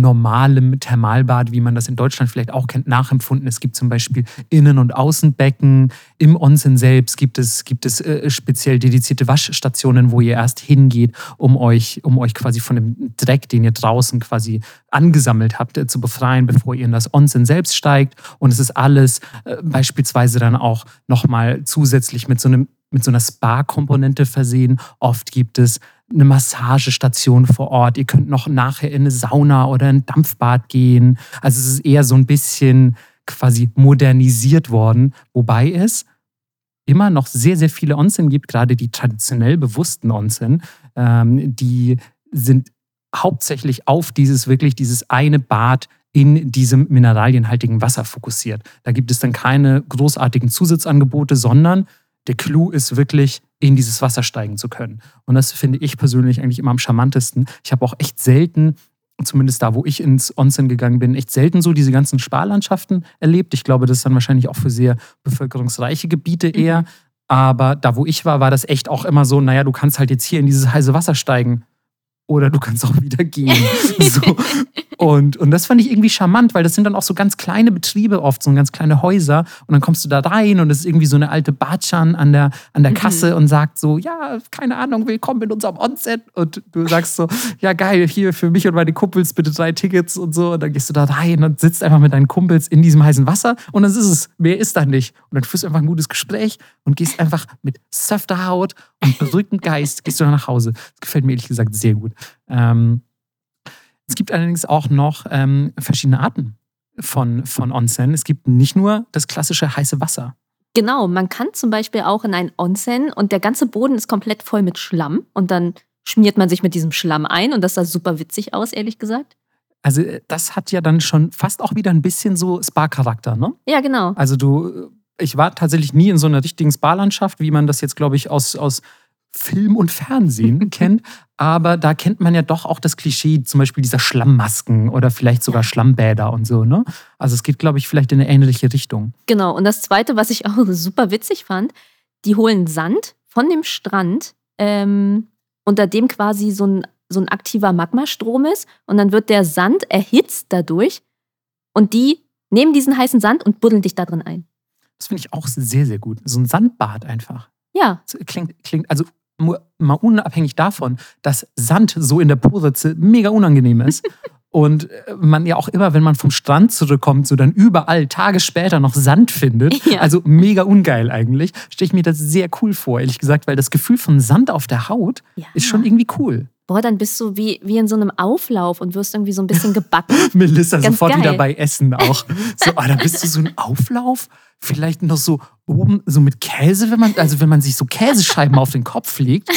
normalem Thermalbad, wie man das in Deutschland vielleicht auch kennt, nachempfunden. Es gibt zum Beispiel Innen- und Außenbecken. Im Onsen selbst gibt es, gibt es äh, speziell dedizierte Waschstationen, wo ihr erst hingeht, um euch, um euch quasi von dem Dreck, den ihr draußen quasi angesammelt habt, äh, zu befreien, bevor ihr in das Onsen selbst steigt. Und es ist alles äh, beispielsweise dann auch nochmal zusätzlich mit so einem mit so einer Spa-Komponente versehen. Oft gibt es eine Massagestation vor Ort. Ihr könnt noch nachher in eine Sauna oder ein Dampfbad gehen. Also es ist eher so ein bisschen quasi modernisiert worden, wobei es immer noch sehr, sehr viele Onsen gibt, gerade die traditionell bewussten Onsen, ähm, die sind hauptsächlich auf dieses wirklich dieses eine Bad in diesem mineralienhaltigen Wasser fokussiert. Da gibt es dann keine großartigen Zusatzangebote, sondern der Clou ist wirklich, in dieses Wasser steigen zu können. Und das finde ich persönlich eigentlich immer am charmantesten. Ich habe auch echt selten, zumindest da, wo ich ins Onsen gegangen bin, echt selten so diese ganzen Sparlandschaften erlebt. Ich glaube, das ist dann wahrscheinlich auch für sehr bevölkerungsreiche Gebiete eher. Aber da, wo ich war, war das echt auch immer so, naja, du kannst halt jetzt hier in dieses heiße Wasser steigen. Oder du kannst auch wieder gehen. so. und, und das fand ich irgendwie charmant, weil das sind dann auch so ganz kleine Betriebe oft, so ganz kleine Häuser. Und dann kommst du da rein und es ist irgendwie so eine alte Batschan an der, an der Kasse und sagt so, ja, keine Ahnung, willkommen in unserem Onset. Und du sagst so, ja geil, hier für mich und meine Kumpels bitte drei Tickets und so. Und dann gehst du da rein und sitzt einfach mit deinen Kumpels in diesem heißen Wasser und das ist es. Mehr ist da nicht. Und dann führst du einfach ein gutes Gespräch und gehst einfach mit softer Haut und beruhigtem Geist, gehst du dann nach Hause. Das gefällt mir ehrlich gesagt sehr gut. Ähm, es gibt allerdings auch noch ähm, verschiedene Arten von, von Onsen. Es gibt nicht nur das klassische heiße Wasser. Genau, man kann zum Beispiel auch in ein Onsen und der ganze Boden ist komplett voll mit Schlamm und dann schmiert man sich mit diesem Schlamm ein und das sah super witzig aus, ehrlich gesagt. Also äh, das hat ja dann schon fast auch wieder ein bisschen so Spa-Charakter, ne? Ja, genau. Also du, ich war tatsächlich nie in so einer richtigen Spa-Landschaft, wie man das jetzt, glaube ich, aus, aus Film und Fernsehen kennt. Aber da kennt man ja doch auch das Klischee, zum Beispiel dieser Schlammmasken oder vielleicht sogar Schlammbäder und so, ne? Also es geht, glaube ich, vielleicht in eine ähnliche Richtung. Genau. Und das Zweite, was ich auch super witzig fand, die holen Sand von dem Strand, ähm, unter dem quasi so ein, so ein aktiver Magmastrom ist. Und dann wird der Sand erhitzt dadurch. Und die nehmen diesen heißen Sand und buddeln dich da drin ein. Das finde ich auch sehr, sehr gut. So ein Sandbad einfach. Ja, klingt, klingt, also mal unabhängig davon, dass Sand so in der Po-Ritze mega unangenehm ist. Und äh, man ja auch immer, wenn man vom Strand zurückkommt, so dann überall Tage später noch Sand findet. Ja. Also mega ungeil eigentlich. Stelle ich mir das sehr cool vor, ehrlich gesagt, weil das Gefühl von Sand auf der Haut ja. ist schon irgendwie cool. Boah, dann bist du wie, wie in so einem Auflauf und wirst irgendwie so ein bisschen gebacken. Melissa Ganz sofort geil. wieder bei Essen auch. So, ah, da bist du so ein Auflauf? Vielleicht noch so oben, so mit Käse, wenn man, also wenn man sich so Käsescheiben auf den Kopf legt,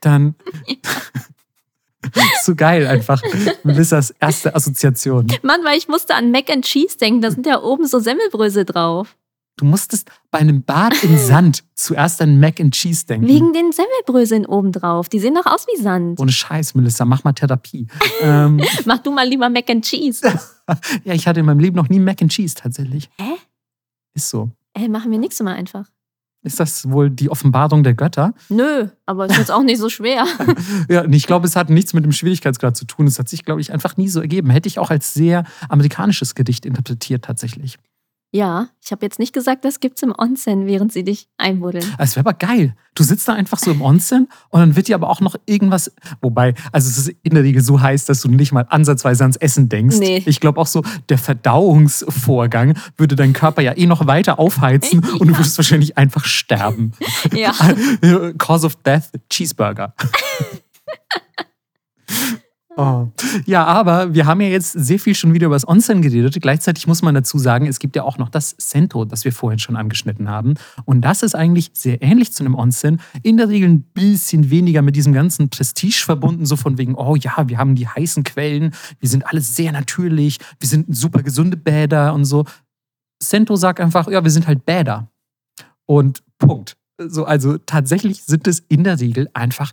dann. so geil einfach. Melissas erste Assoziation. Mann, weil ich musste an Mac and Cheese denken, da sind ja oben so Semmelbrösel drauf. Du musstest bei einem Bad im Sand zuerst an Mac and Cheese denken. Wegen den Semmelbröseln obendrauf. Die sehen doch aus wie Sand. Ohne Scheiß, Melissa, mach mal Therapie. ähm, mach du mal lieber Mac and Cheese. ja, ich hatte in meinem Leben noch nie Mac and Cheese tatsächlich. Hä? Ist so. Ey, machen wir nächstes Mal einfach. Ist das wohl die Offenbarung der Götter? Nö, aber ist jetzt auch nicht so schwer. ja, ich glaube, es hat nichts mit dem Schwierigkeitsgrad zu tun. Es hat sich, glaube ich, einfach nie so ergeben. Hätte ich auch als sehr amerikanisches Gedicht interpretiert, tatsächlich. Ja, ich habe jetzt nicht gesagt, das gibt's im Onsen, während sie dich einbuddeln. Es wäre aber geil. Du sitzt da einfach so im Onsen und dann wird dir aber auch noch irgendwas, wobei, also es ist in der Regel so heiß, dass du nicht mal ansatzweise ans Essen denkst. Nee. Ich glaube auch so, der Verdauungsvorgang würde deinen Körper ja eh noch weiter aufheizen ja. und du würdest wahrscheinlich einfach sterben. Ja. Cause of death, Cheeseburger. Oh. Ja, aber wir haben ja jetzt sehr viel schon wieder über das Onsen geredet. Gleichzeitig muss man dazu sagen, es gibt ja auch noch das Sento, das wir vorhin schon angeschnitten haben. Und das ist eigentlich sehr ähnlich zu einem Onsen. In der Regel ein bisschen weniger mit diesem ganzen Prestige verbunden, so von wegen, oh ja, wir haben die heißen Quellen, wir sind alles sehr natürlich, wir sind super gesunde Bäder und so. Sento sagt einfach, ja, wir sind halt Bäder. Und Punkt. So, also tatsächlich sind es in der Regel einfach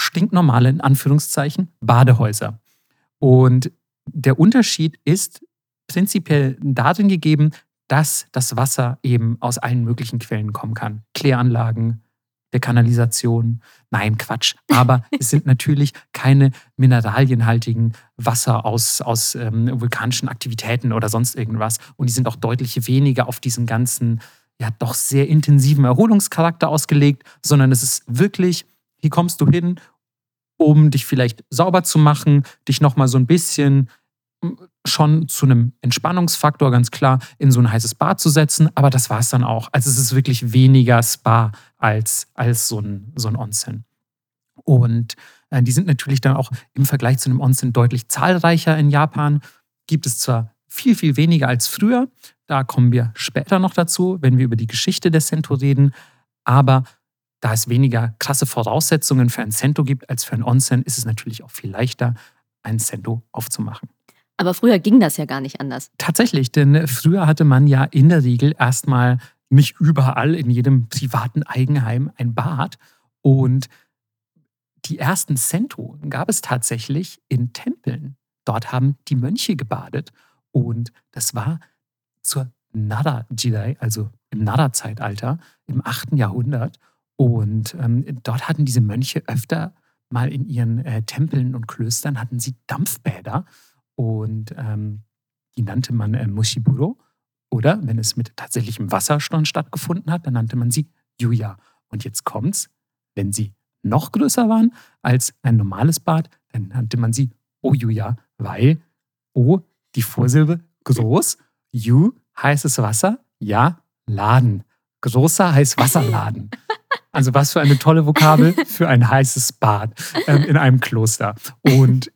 stinknormale, in Anführungszeichen, Badehäuser. Und der Unterschied ist prinzipiell darin gegeben, dass das Wasser eben aus allen möglichen Quellen kommen kann. Kläranlagen, der Kanalisation. Nein, Quatsch. Aber es sind natürlich keine mineralienhaltigen Wasser aus, aus ähm, vulkanischen Aktivitäten oder sonst irgendwas. Und die sind auch deutlich weniger auf diesen ganzen, ja, doch sehr intensiven Erholungscharakter ausgelegt, sondern es ist wirklich hier kommst du hin, um dich vielleicht sauber zu machen, dich nochmal so ein bisschen hm, schon zu einem Entspannungsfaktor ganz klar in so ein heißes Bad zu setzen, aber das war es dann auch. Also es ist wirklich weniger Spa als, als so ein, so ein Onsen. Und äh, die sind natürlich dann auch im Vergleich zu einem Onsen deutlich zahlreicher in Japan. Gibt es zwar viel, viel weniger als früher, da kommen wir später noch dazu, wenn wir über die Geschichte der Sento reden, aber da es weniger krasse Voraussetzungen für ein Cento gibt als für ein Onsen, ist es natürlich auch viel leichter, ein Cento aufzumachen. Aber früher ging das ja gar nicht anders. Tatsächlich, denn früher hatte man ja in der Regel erstmal nicht überall in jedem privaten Eigenheim ein Bad. Und die ersten Cento gab es tatsächlich in Tempeln. Dort haben die Mönche gebadet. Und das war zur Nara-Jidai, also im Nara-Zeitalter, im 8. Jahrhundert. Und ähm, dort hatten diese Mönche öfter mal in ihren äh, Tempeln und Klöstern hatten sie Dampfbäder und ähm, die nannte man äh, Mushiburo. Oder wenn es mit tatsächlichem Wasserstand stattgefunden hat, dann nannte man sie Yuya. Und jetzt kommt's, wenn sie noch größer waren als ein normales Bad, dann nannte man sie Oyuya, weil O, die Vorsilbe, groß, Yu, heißes Wasser, Ja, Laden. Großer heißt Wasserladen. Also was für eine tolle Vokabel für ein heißes Bad ähm, in einem Kloster. Und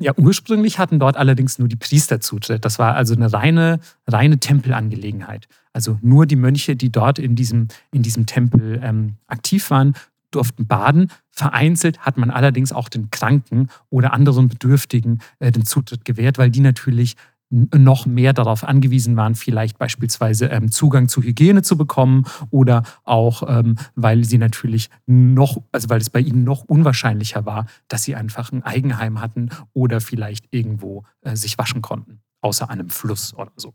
ja, ursprünglich hatten dort allerdings nur die Priester Zutritt. Das war also eine reine, reine Tempelangelegenheit. Also nur die Mönche, die dort in diesem, in diesem Tempel ähm, aktiv waren, durften baden. Vereinzelt hat man allerdings auch den Kranken oder anderen Bedürftigen äh, den Zutritt gewährt, weil die natürlich noch mehr darauf angewiesen waren, vielleicht beispielsweise ähm, Zugang zu Hygiene zu bekommen oder auch, ähm, weil sie natürlich noch, also weil es bei ihnen noch unwahrscheinlicher war, dass sie einfach ein Eigenheim hatten oder vielleicht irgendwo äh, sich waschen konnten, außer einem Fluss oder so.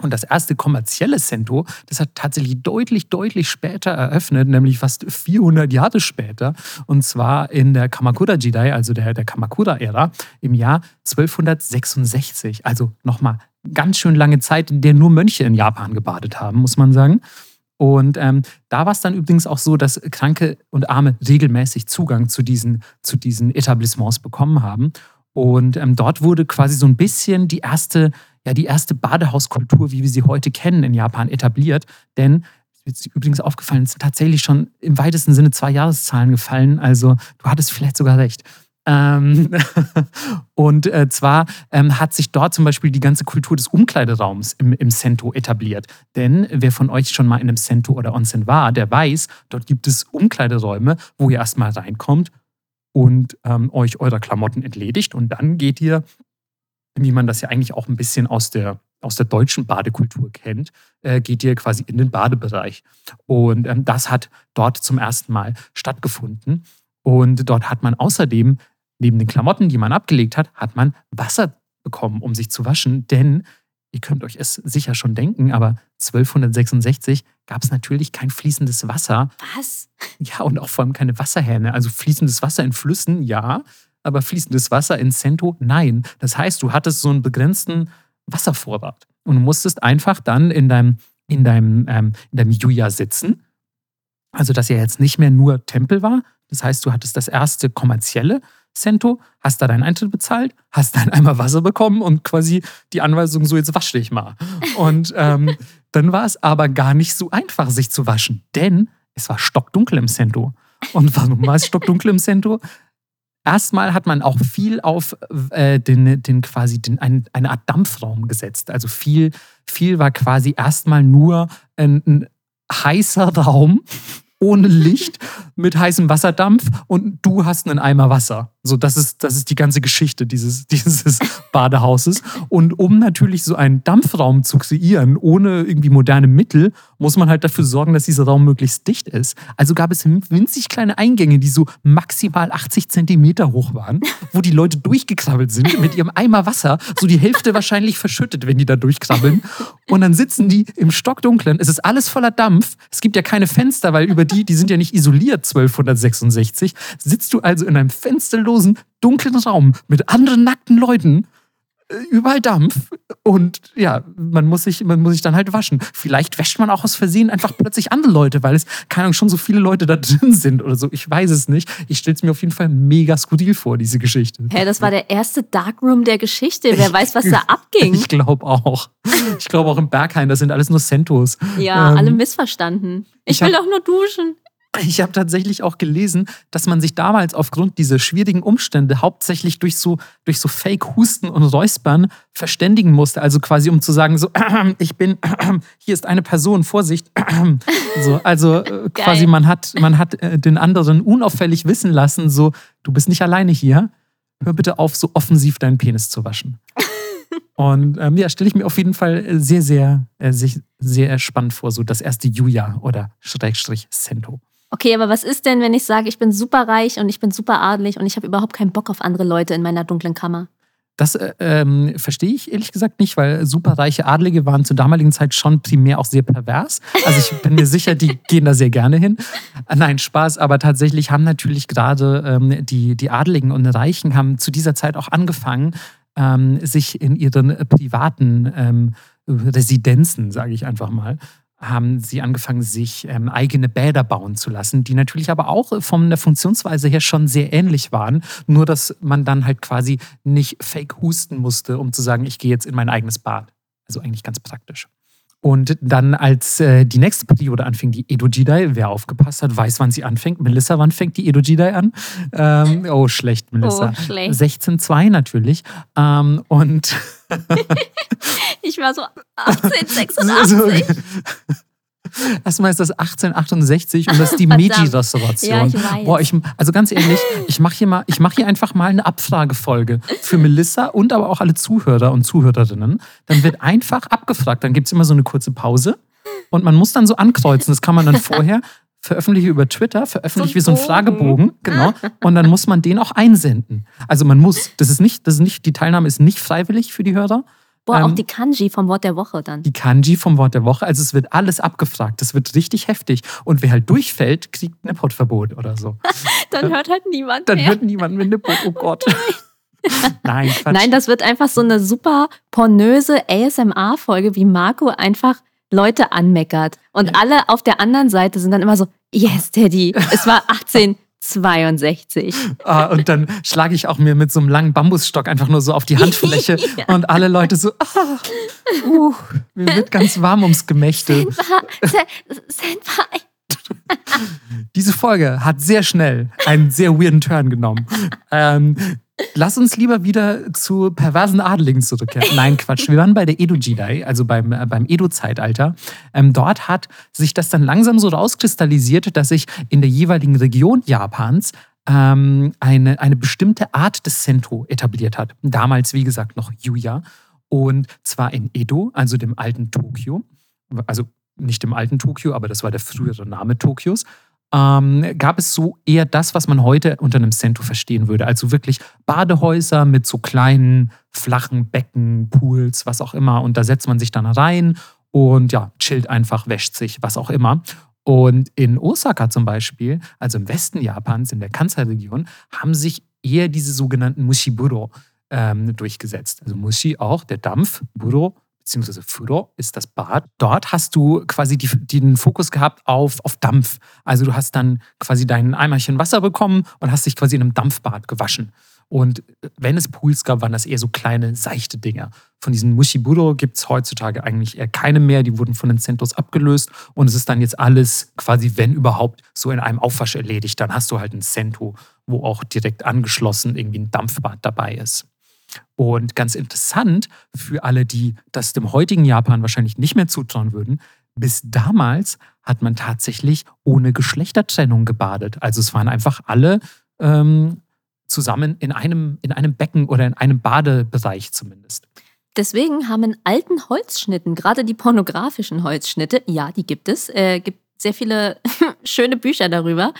Und das erste kommerzielle Cento, das hat tatsächlich deutlich, deutlich später eröffnet, nämlich fast 400 Jahre später. Und zwar in der Kamakura-Jidai, also der, der Kamakura-Ära, im Jahr 1266. Also nochmal ganz schön lange Zeit, in der nur Mönche in Japan gebadet haben, muss man sagen. Und ähm, da war es dann übrigens auch so, dass Kranke und Arme regelmäßig Zugang zu diesen, zu diesen Etablissements bekommen haben. Und ähm, dort wurde quasi so ein bisschen die erste, ja, die erste Badehauskultur, wie wir sie heute kennen, in Japan etabliert. Denn ist übrigens aufgefallen, es sind tatsächlich schon im weitesten Sinne zwei Jahreszahlen gefallen. Also du hattest vielleicht sogar recht. Ähm, und äh, zwar ähm, hat sich dort zum Beispiel die ganze Kultur des Umkleideraums im, im Sento etabliert. Denn wer von euch schon mal in einem Sento oder Onsen war, der weiß, dort gibt es Umkleideräume, wo ihr erstmal reinkommt und ähm, euch eurer Klamotten entledigt. Und dann geht ihr, wie man das ja eigentlich auch ein bisschen aus der aus der deutschen Badekultur kennt, äh, geht ihr quasi in den Badebereich. Und ähm, das hat dort zum ersten Mal stattgefunden. Und dort hat man außerdem neben den Klamotten, die man abgelegt hat, hat man Wasser bekommen, um sich zu waschen. Denn ihr könnt euch es sicher schon denken, aber 1266 gab es natürlich kein fließendes Wasser. Was? Ja, und auch vor allem keine Wasserhähne. Also fließendes Wasser in Flüssen, ja, aber fließendes Wasser in Cento, nein. Das heißt, du hattest so einen begrenzten Wasservorrat und du musstest einfach dann in deinem, in deinem, ähm, in deinem Yuya sitzen. Also, dass ja jetzt nicht mehr nur Tempel war. Das heißt, du hattest das erste kommerzielle Cento, hast da deinen Eintritt bezahlt, hast dann einmal Wasser bekommen und quasi die Anweisung, so jetzt wasch dich mal. Und ähm, dann war es aber gar nicht so einfach, sich zu waschen, denn es war stockdunkel im Cento. Und warum war es stockdunkel im Cento? Erstmal hat man auch viel auf äh, den, den quasi den, ein, eine Art Dampfraum gesetzt. Also viel, viel war quasi erstmal nur ein, ein heißer Raum ohne Licht mit heißem Wasserdampf und du hast einen Eimer Wasser. So, das ist, das ist die ganze Geschichte dieses, dieses Badehauses. Und um natürlich so einen Dampfraum zu kreieren, ohne irgendwie moderne Mittel, muss man halt dafür sorgen, dass dieser Raum möglichst dicht ist. Also gab es winzig kleine Eingänge, die so maximal 80 Zentimeter hoch waren, wo die Leute durchgekrabbelt sind mit ihrem Eimer Wasser, so die Hälfte wahrscheinlich verschüttet, wenn die da durchkrabbeln. Und dann sitzen die im Stockdunklen. Es ist alles voller Dampf. Es gibt ja keine Fenster, weil über die, die sind ja nicht isoliert 1266. Sitzt du also in einem fensterlosen, dunklen Raum mit anderen nackten Leuten überall Dampf und ja, man muss sich, man muss sich dann halt waschen. Vielleicht wäscht man auch aus Versehen einfach plötzlich andere Leute, weil es keine Ahnung, schon so viele Leute da drin sind oder so. Ich weiß es nicht. Ich stelle es mir auf jeden Fall mega skurril vor, diese Geschichte. Hä, hey, das war der erste Darkroom der Geschichte. Wer ich, weiß, was da abging. Ich glaube auch. Ich glaube auch im Berghain, das sind alles nur Centos. Ja, ähm, alle missverstanden. Ich, ich will doch nur duschen. Ich habe tatsächlich auch gelesen, dass man sich damals aufgrund dieser schwierigen Umstände hauptsächlich durch so, durch so Fake-Husten und Räuspern verständigen musste. Also quasi, um zu sagen, so, äh, ich bin, äh, hier ist eine Person, Vorsicht. so, also äh, quasi, man hat, man hat äh, den anderen unauffällig wissen lassen, so, du bist nicht alleine hier. Hör bitte auf, so offensiv deinen Penis zu waschen. Und ähm, ja, stelle ich mir auf jeden Fall sehr, sehr, äh, sehr, sehr spannend vor, so das erste Juja oder Schrägstrich Sento. Okay, aber was ist denn, wenn ich sage, ich bin super reich und ich bin super adelig und ich habe überhaupt keinen Bock auf andere Leute in meiner dunklen Kammer? Das äh, ähm, verstehe ich ehrlich gesagt nicht, weil superreiche Adlige waren zur damaligen Zeit schon primär auch sehr pervers. Also ich bin mir sicher, die gehen da sehr gerne hin. Äh, nein, Spaß, aber tatsächlich haben natürlich gerade ähm, die, die Adligen und Reichen haben zu dieser Zeit auch angefangen, ähm, sich in ihren privaten ähm, Residenzen, sage ich einfach mal, haben sie angefangen, sich ähm, eigene Bäder bauen zu lassen, die natürlich aber auch von der Funktionsweise her schon sehr ähnlich waren, nur dass man dann halt quasi nicht fake husten musste, um zu sagen, ich gehe jetzt in mein eigenes Bad. Also eigentlich ganz praktisch. Und dann, als äh, die nächste Periode anfing, die Edo Jidai, wer aufgepasst hat, weiß, wann sie anfängt. Melissa, wann fängt die Edo Jidai an? Ähm, oh, schlecht, Melissa. Oh, schlecht. 16.2 natürlich. Ähm, und ich war so 1886. Erstmal ist das 1868 und das ist die Meiji-Restauration. Ja, Boah, ich, also ganz ehrlich, ich mache hier, mach hier einfach mal eine Abfragefolge für Melissa und aber auch alle Zuhörer und Zuhörerinnen. Dann wird einfach abgefragt. Dann gibt es immer so eine kurze Pause und man muss dann so ankreuzen. Das kann man dann vorher veröffentliche über Twitter, veröffentliche wie so ein Fragebogen, genau. Und dann muss man den auch einsenden. Also man muss, das ist nicht, das ist nicht, die Teilnahme ist nicht freiwillig für die Hörer, Boah, ähm, auch die Kanji vom Wort der Woche dann. Die Kanji vom Wort der Woche. Also es wird alles abgefragt. Das wird richtig heftig. Und wer halt durchfällt, kriegt ein Nippot-Verbot oder so. dann hört halt niemand Dann mehr. hört niemand mehr Nippot. Oh Gott. Nein, Quatsch. Nein, das wird einfach so eine super pornöse ASMR-Folge, wie Marco einfach Leute anmeckert. Und alle auf der anderen Seite sind dann immer so, yes, Teddy, es war 1862. Ah, und dann schlage ich auch mir mit so einem langen Bambusstock einfach nur so auf die Handfläche ja. und alle Leute so, ah, uh, mir wird ganz warm ums Gemächte. Senpai, Senpai. Diese Folge hat sehr schnell einen sehr weirden Turn genommen. Ähm, Lass uns lieber wieder zu perversen Adeligen zurückkehren. Nein, Quatsch. Wir waren bei der Edo-Jidai, also beim, äh, beim Edo-Zeitalter. Ähm, dort hat sich das dann langsam so rauskristallisiert, dass sich in der jeweiligen Region Japans ähm, eine, eine bestimmte Art des Sento etabliert hat. Damals, wie gesagt, noch Yuya. Und zwar in Edo, also dem alten Tokio. Also nicht dem alten Tokio, aber das war der frühere Name Tokios ähm, gab es so eher das, was man heute unter einem Sento verstehen würde. Also wirklich Badehäuser mit so kleinen, flachen Becken, Pools, was auch immer. Und da setzt man sich dann rein und ja, chillt einfach, wäscht sich, was auch immer. Und in Osaka zum Beispiel, also im Westen Japans, in der Kansai-Region, haben sich eher diese sogenannten Mushiburo ähm, durchgesetzt. Also Mushi auch, der Dampf, Buro beziehungsweise Furo ist das Bad. Dort hast du quasi die, den Fokus gehabt auf, auf Dampf. Also du hast dann quasi dein Eimerchen Wasser bekommen und hast dich quasi in einem Dampfbad gewaschen. Und wenn es Pools gab, waren das eher so kleine, seichte Dinger. Von diesen Mushiburo gibt es heutzutage eigentlich eher keine mehr. Die wurden von den Centos abgelöst. Und es ist dann jetzt alles quasi, wenn überhaupt, so in einem Aufwasch erledigt. Dann hast du halt ein Cento, wo auch direkt angeschlossen irgendwie ein Dampfbad dabei ist. Und ganz interessant für alle, die das dem heutigen Japan wahrscheinlich nicht mehr zutrauen würden, bis damals hat man tatsächlich ohne Geschlechtertrennung gebadet. Also es waren einfach alle ähm, zusammen in einem, in einem Becken oder in einem Badebereich zumindest. Deswegen haben in alten Holzschnitten, gerade die pornografischen Holzschnitte, ja, die gibt es, äh, gibt sehr viele schöne Bücher darüber,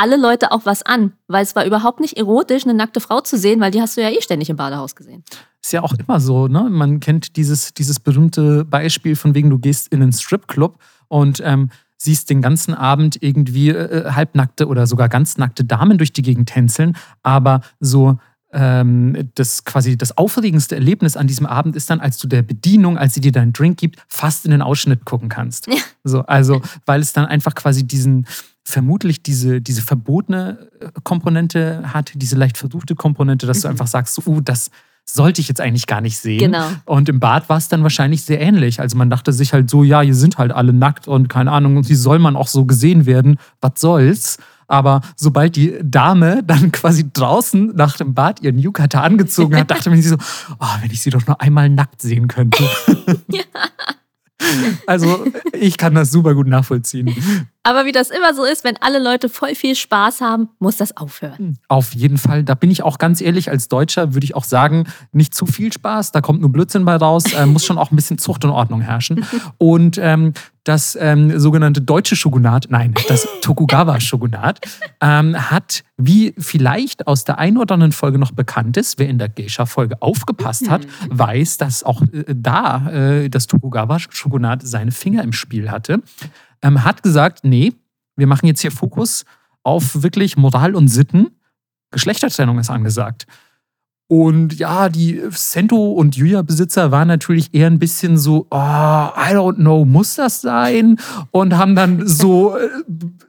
alle Leute auch was an, weil es war überhaupt nicht erotisch, eine nackte Frau zu sehen, weil die hast du ja eh ständig im Badehaus gesehen. Ist ja auch immer so, ne? Man kennt dieses, dieses berühmte Beispiel von wegen, du gehst in einen Stripclub und ähm, siehst den ganzen Abend irgendwie äh, äh halbnackte oder sogar ganz nackte Damen durch die Gegend tänzeln, aber so ähm, das quasi das aufregendste Erlebnis an diesem Abend ist dann, als du der Bedienung, als sie dir deinen Drink gibt, fast in den Ausschnitt gucken kannst. Ja. So, also, weil es dann einfach quasi diesen, vermutlich diese, diese verbotene äh, Komponente hat, diese leicht versuchte Komponente, dass mhm. du einfach sagst, so, uh, das sollte ich jetzt eigentlich gar nicht sehen. Genau. Und im Bad war es dann wahrscheinlich sehr ähnlich. Also man dachte sich halt so, ja, hier sind halt alle nackt und keine Ahnung, und wie soll man auch so gesehen werden? Was soll's? Aber sobald die Dame dann quasi draußen nach dem Bad ihren Yukata angezogen hat, dachte man sich so, oh, wenn ich sie doch nur einmal nackt sehen könnte. ja. Also ich kann das super gut nachvollziehen. Aber wie das immer so ist, wenn alle Leute voll viel Spaß haben, muss das aufhören. Hm, auf jeden Fall. Da bin ich auch ganz ehrlich, als Deutscher würde ich auch sagen, nicht zu viel Spaß, da kommt nur Blödsinn bei raus, äh, muss schon auch ein bisschen Zucht und Ordnung herrschen. Und ähm, das ähm, sogenannte deutsche Shogunat, nein, das Tokugawa-Shogunat, ähm, hat, wie vielleicht aus der einen oder anderen Folge noch bekannt ist, wer in der Geisha-Folge aufgepasst hat, mhm. weiß, dass auch äh, da äh, das Tokugawa-Shogunat seine Finger im Spiel hatte ähm, hat gesagt, nee, wir machen jetzt hier Fokus auf wirklich Moral und Sitten. Geschlechtertrennung ist angesagt. Und ja, die Sento- und Julia-Besitzer waren natürlich eher ein bisschen so, oh, I don't know, muss das sein? Und haben dann so, äh,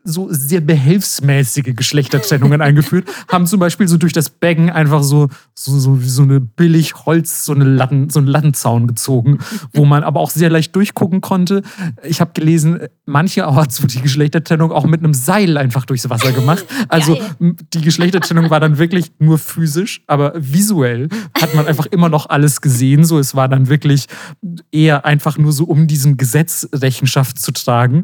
so sehr behelfsmäßige Geschlechtertrennungen eingeführt. Haben zum Beispiel so durch das Becken einfach so, so, so, so eine billig Holz, so, eine Latten, so einen Lattenzaun gezogen, wo man aber auch sehr leicht durchgucken konnte. Ich habe gelesen, mancherorts wurde die Geschlechtertrennung auch mit einem Seil einfach durchs Wasser gemacht. Also die Geschlechtertrennung war dann wirklich nur physisch, aber visuell visuell hat man einfach immer noch alles gesehen. So, es war dann wirklich eher einfach nur so, um diesem Gesetz Rechenschaft zu tragen.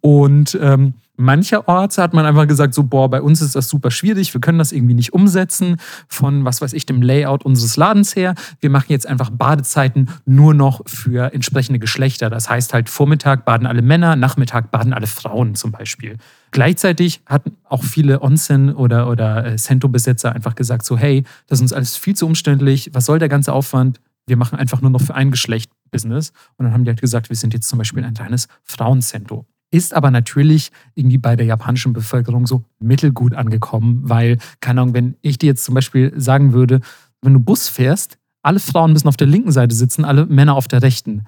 Und ähm, mancherorts hat man einfach gesagt, so, boah, bei uns ist das super schwierig, wir können das irgendwie nicht umsetzen von, was weiß ich, dem Layout unseres Ladens her. Wir machen jetzt einfach Badezeiten nur noch für entsprechende Geschlechter. Das heißt halt, Vormittag baden alle Männer, Nachmittag baden alle Frauen zum Beispiel. Gleichzeitig hatten auch viele Onsen oder, oder äh, Sento-Besetzer einfach gesagt, so, hey, das ist uns alles viel zu umständlich, was soll der ganze Aufwand? Wir machen einfach nur noch für ein Geschlecht Business. Und dann haben die halt gesagt, wir sind jetzt zum Beispiel ein kleines Frauencento ist aber natürlich irgendwie bei der japanischen Bevölkerung so mittelgut angekommen, weil, keine Ahnung, wenn ich dir jetzt zum Beispiel sagen würde, wenn du Bus fährst, alle Frauen müssen auf der linken Seite sitzen, alle Männer auf der rechten.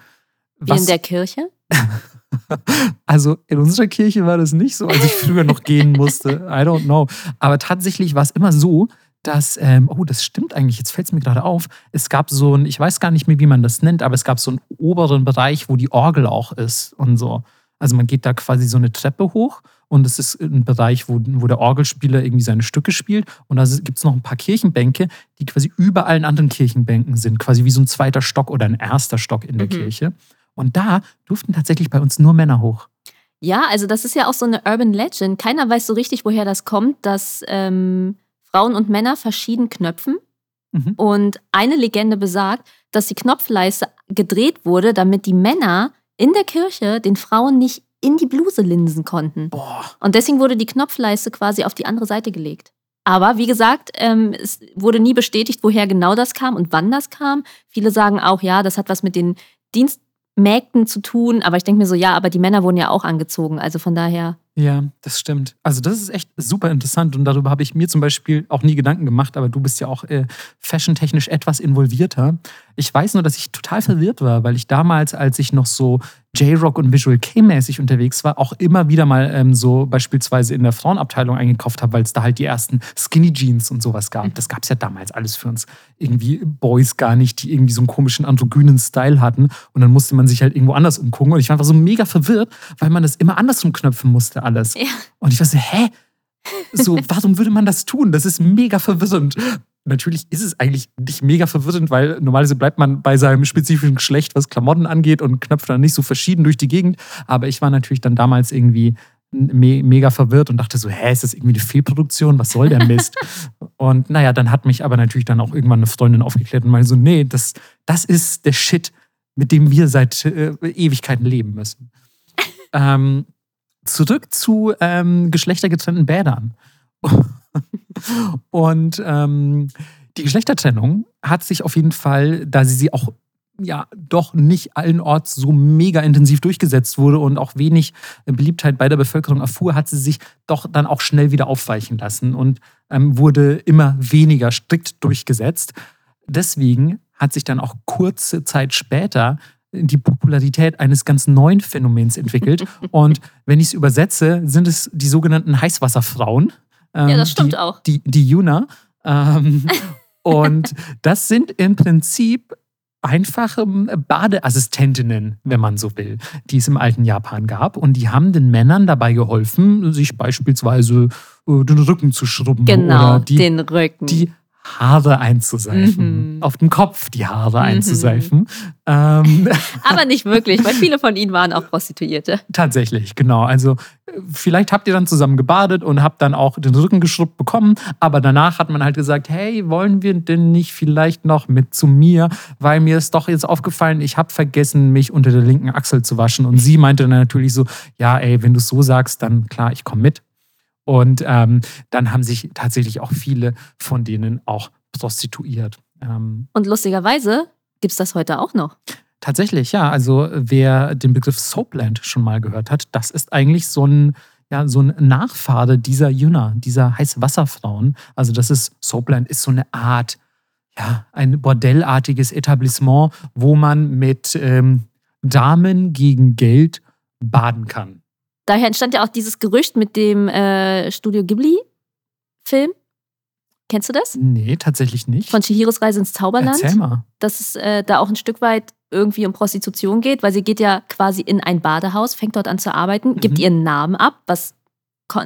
Wie in der Kirche? Also in unserer Kirche war das nicht so, als ich früher noch gehen musste. I don't know. Aber tatsächlich war es immer so, dass, ähm, oh, das stimmt eigentlich, jetzt fällt es mir gerade auf, es gab so ein, ich weiß gar nicht mehr, wie man das nennt, aber es gab so einen oberen Bereich, wo die Orgel auch ist und so. Also man geht da quasi so eine Treppe hoch und es ist ein Bereich, wo, wo der Orgelspieler irgendwie seine Stücke spielt. Und da gibt es noch ein paar Kirchenbänke, die quasi über allen anderen Kirchenbänken sind, quasi wie so ein zweiter Stock oder ein erster Stock in der mhm. Kirche. Und da durften tatsächlich bei uns nur Männer hoch. Ja, also das ist ja auch so eine Urban Legend. Keiner weiß so richtig, woher das kommt, dass ähm, Frauen und Männer verschieden knöpfen. Mhm. Und eine Legende besagt, dass die Knopfleiste gedreht wurde, damit die Männer in der Kirche den Frauen nicht in die Bluse linsen konnten. Boah. Und deswegen wurde die Knopfleiste quasi auf die andere Seite gelegt. Aber wie gesagt, ähm, es wurde nie bestätigt, woher genau das kam und wann das kam. Viele sagen auch, ja, das hat was mit den Dienstmägden zu tun. Aber ich denke mir so, ja, aber die Männer wurden ja auch angezogen. Also von daher. Ja, das stimmt. Also das ist echt super interessant und darüber habe ich mir zum Beispiel auch nie Gedanken gemacht, aber du bist ja auch äh, fashiontechnisch etwas involvierter. Ich weiß nur, dass ich total verwirrt war, weil ich damals, als ich noch so J-Rock und Visual K-mäßig unterwegs war, auch immer wieder mal ähm, so beispielsweise in der Frauenabteilung eingekauft habe, weil es da halt die ersten Skinny Jeans und sowas gab. Mhm. Das gab es ja damals alles für uns irgendwie Boys gar nicht, die irgendwie so einen komischen androgynen Style hatten. Und dann musste man sich halt irgendwo anders umgucken. Und ich war einfach so mega verwirrt, weil man das immer andersrum knöpfen musste alles. Ja. Und ich war so, hä? So, warum würde man das tun? Das ist mega verwirrend natürlich ist es eigentlich nicht mega verwirrend, weil normalerweise bleibt man bei seinem spezifischen Geschlecht, was Klamotten angeht und knöpft dann nicht so verschieden durch die Gegend. Aber ich war natürlich dann damals irgendwie me mega verwirrt und dachte so, hä, ist das irgendwie eine Fehlproduktion? Was soll der Mist? und naja, dann hat mich aber natürlich dann auch irgendwann eine Freundin aufgeklärt und meinte so, nee, das, das ist der Shit, mit dem wir seit äh, Ewigkeiten leben müssen. ähm, zurück zu ähm, geschlechtergetrennten Bädern. Und ähm, die Geschlechtertrennung hat sich auf jeden Fall, da sie sie auch ja doch nicht allenorts so mega intensiv durchgesetzt wurde und auch wenig Beliebtheit bei der Bevölkerung erfuhr, hat sie sich doch dann auch schnell wieder aufweichen lassen und ähm, wurde immer weniger strikt durchgesetzt. Deswegen hat sich dann auch kurze Zeit später die Popularität eines ganz neuen Phänomens entwickelt. Und wenn ich es übersetze, sind es die sogenannten Heißwasserfrauen. Ähm, ja, das stimmt die, auch. Die, die Yuna. Ähm, und das sind im Prinzip einfache Badeassistentinnen, wenn man so will, die es im alten Japan gab. Und die haben den Männern dabei geholfen, sich beispielsweise äh, den Rücken zu schrubben. Genau, die, den Rücken. Die Haare einzuseifen. Mhm. Auf dem Kopf die Haare mhm. einzuseifen. Ähm. Aber nicht wirklich, weil viele von ihnen waren auch Prostituierte. Tatsächlich, genau. Also vielleicht habt ihr dann zusammen gebadet und habt dann auch den Rücken geschrubbt bekommen. Aber danach hat man halt gesagt, hey, wollen wir denn nicht vielleicht noch mit zu mir? Weil mir ist doch jetzt aufgefallen, ich habe vergessen, mich unter der linken Achsel zu waschen. Und sie meinte dann natürlich so, ja, ey, wenn du es so sagst, dann klar, ich komme mit. Und ähm, dann haben sich tatsächlich auch viele von denen auch prostituiert. Ähm, Und lustigerweise gibt es das heute auch noch. Tatsächlich, ja. Also wer den Begriff Soapland schon mal gehört hat, das ist eigentlich so ein, ja, so ein Nachfahre dieser Jünger, dieser Heißwasserfrauen. Also das ist, Soapland ist so eine Art, ja, ein bordellartiges Etablissement, wo man mit ähm, Damen gegen Geld baden kann. Daher entstand ja auch dieses Gerücht mit dem äh, Studio Ghibli-Film. Kennst du das? Nee, tatsächlich nicht. Von Chihiros Reise ins Zauberland. Erzähl mal. Dass es äh, da auch ein Stück weit irgendwie um Prostitution geht, weil sie geht ja quasi in ein Badehaus, fängt dort an zu arbeiten, mhm. gibt ihren Namen ab, was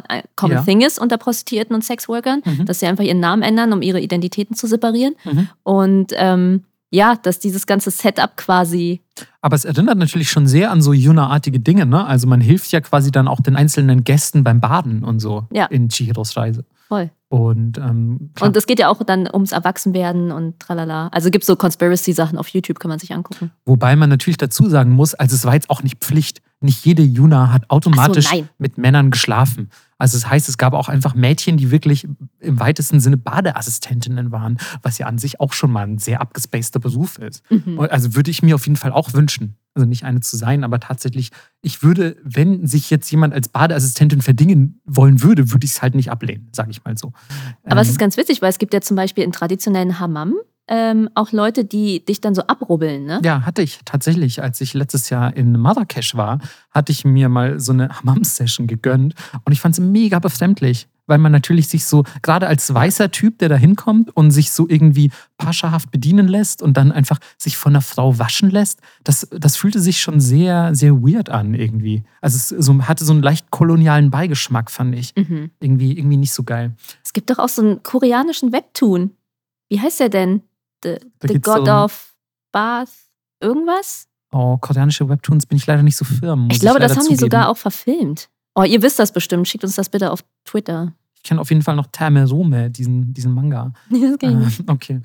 äh, Common ja. Thing ist unter Prostituierten und Sexworkern, mhm. dass sie einfach ihren Namen ändern, um ihre Identitäten zu separieren. Mhm. Und ähm, ja, dass dieses ganze Setup quasi. Aber es erinnert natürlich schon sehr an so Juna-artige Dinge, ne? Also man hilft ja quasi dann auch den einzelnen Gästen beim Baden und so ja. in Chihiros Reise. Voll. Und, ähm, und es geht ja auch dann ums Erwachsenwerden und tralala. Also gibt es so Conspiracy-Sachen auf YouTube, kann man sich angucken. Wobei man natürlich dazu sagen muss, also es war jetzt auch nicht Pflicht. Nicht jede Juna hat automatisch so, mit Männern geschlafen. Also das heißt, es gab auch einfach Mädchen, die wirklich im weitesten Sinne Badeassistentinnen waren, was ja an sich auch schon mal ein sehr abgespaceter Beruf ist. Mhm. Also würde ich mir auf jeden Fall auch wünschen, also nicht eine zu sein, aber tatsächlich, ich würde, wenn sich jetzt jemand als Badeassistentin verdingen wollen würde, würde ich es halt nicht ablehnen, sage ich mal so. Aber ähm, es ist ganz witzig, weil es gibt ja zum Beispiel in traditionellen Hammam, ähm, auch Leute, die dich dann so abrubbeln, ne? Ja, hatte ich tatsächlich. Als ich letztes Jahr in Marrakesch war, hatte ich mir mal so eine Hammam-Session gegönnt und ich fand es mega befremdlich weil man natürlich sich so, gerade als weißer Typ, der da hinkommt und sich so irgendwie paschahaft bedienen lässt und dann einfach sich von einer Frau waschen lässt, das, das fühlte sich schon sehr, sehr weird an irgendwie. Also es so, hatte so einen leicht kolonialen Beigeschmack, fand ich. Mhm. Irgendwie, irgendwie nicht so geil. Es gibt doch auch so einen koreanischen Webtoon. Wie heißt der denn? The, the God um, of Bath irgendwas? Oh, koreanische Webtoons bin ich leider nicht so firm. Ich glaube, ich das haben zugeben. die sogar auch verfilmt. Oh, ihr wisst das bestimmt. Schickt uns das bitte auf Twitter. Ich kenne auf jeden Fall noch Tamerome, diesen, diesen Manga. Das äh, okay.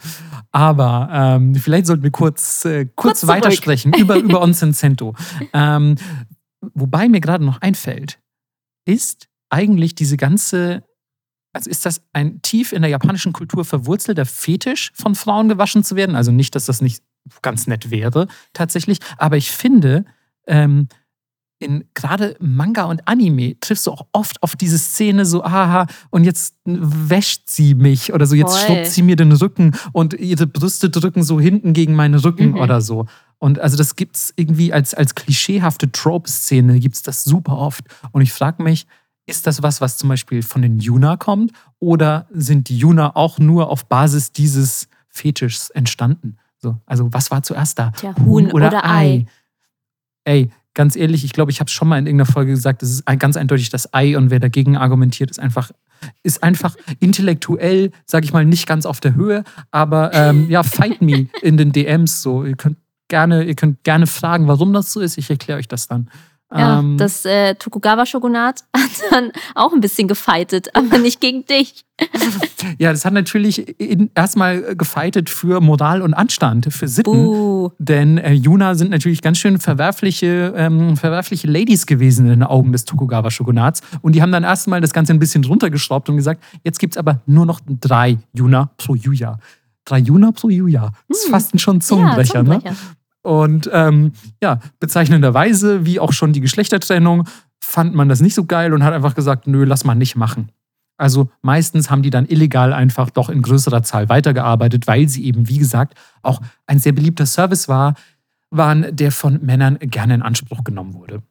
Aber ähm, vielleicht sollten wir kurz, äh, kurz, kurz weitersprechen über, über Onsen Sento. Ähm, wobei mir gerade noch einfällt, ist eigentlich diese ganze, also ist das ein tief in der japanischen Kultur verwurzelter Fetisch, von Frauen gewaschen zu werden? Also nicht, dass das nicht ganz nett wäre, tatsächlich. Aber ich finde, ähm, in gerade Manga und Anime triffst du auch oft auf diese Szene so, aha, und jetzt wäscht sie mich oder so, jetzt Voll. schluppt sie mir den Rücken und ihre Brüste drücken so hinten gegen meinen Rücken mhm. oder so. Und also das gibt es irgendwie als, als klischeehafte Trope-Szene, gibt es das super oft. Und ich frage mich, ist das was, was zum Beispiel von den Yuna kommt? Oder sind die Yuna auch nur auf Basis dieses Fetischs entstanden? So, also was war zuerst da? Tja, Huhn, Huhn oder, oder Ei? Ei? Ey, ganz ehrlich, ich glaube, ich habe es schon mal in irgendeiner Folge gesagt, es ist ganz eindeutig das Ei und wer dagegen argumentiert, ist einfach, ist einfach intellektuell, sage ich mal, nicht ganz auf der Höhe. Aber ähm, ja, fight me in den DMs so. Ihr könnt gerne, ihr könnt gerne fragen, warum das so ist. Ich erkläre euch das dann. Ja, ähm, das äh, Tokugawa-Shogunat hat dann auch ein bisschen gefeitet, aber nicht gegen dich. ja, das hat natürlich erstmal gefeitet für Moral und Anstand, für Sitten. Buh. Denn äh, Yuna sind natürlich ganz schön verwerfliche, ähm, verwerfliche Ladies gewesen in den Augen des Tokugawa-Shogunats. Und die haben dann erstmal das Ganze ein bisschen runtergeschraubt und gesagt, jetzt gibt es aber nur noch drei Yuna pro Yuya. Drei Yuna pro Yuya. Das ist hm. fast schon Zungenbrecher, ja, Zungenbrecher. ne? Und ähm, ja, bezeichnenderweise, wie auch schon die Geschlechtertrennung, fand man das nicht so geil und hat einfach gesagt, nö, lass mal nicht machen. Also meistens haben die dann illegal einfach doch in größerer Zahl weitergearbeitet, weil sie eben, wie gesagt, auch ein sehr beliebter Service war, waren, der von Männern gerne in Anspruch genommen wurde.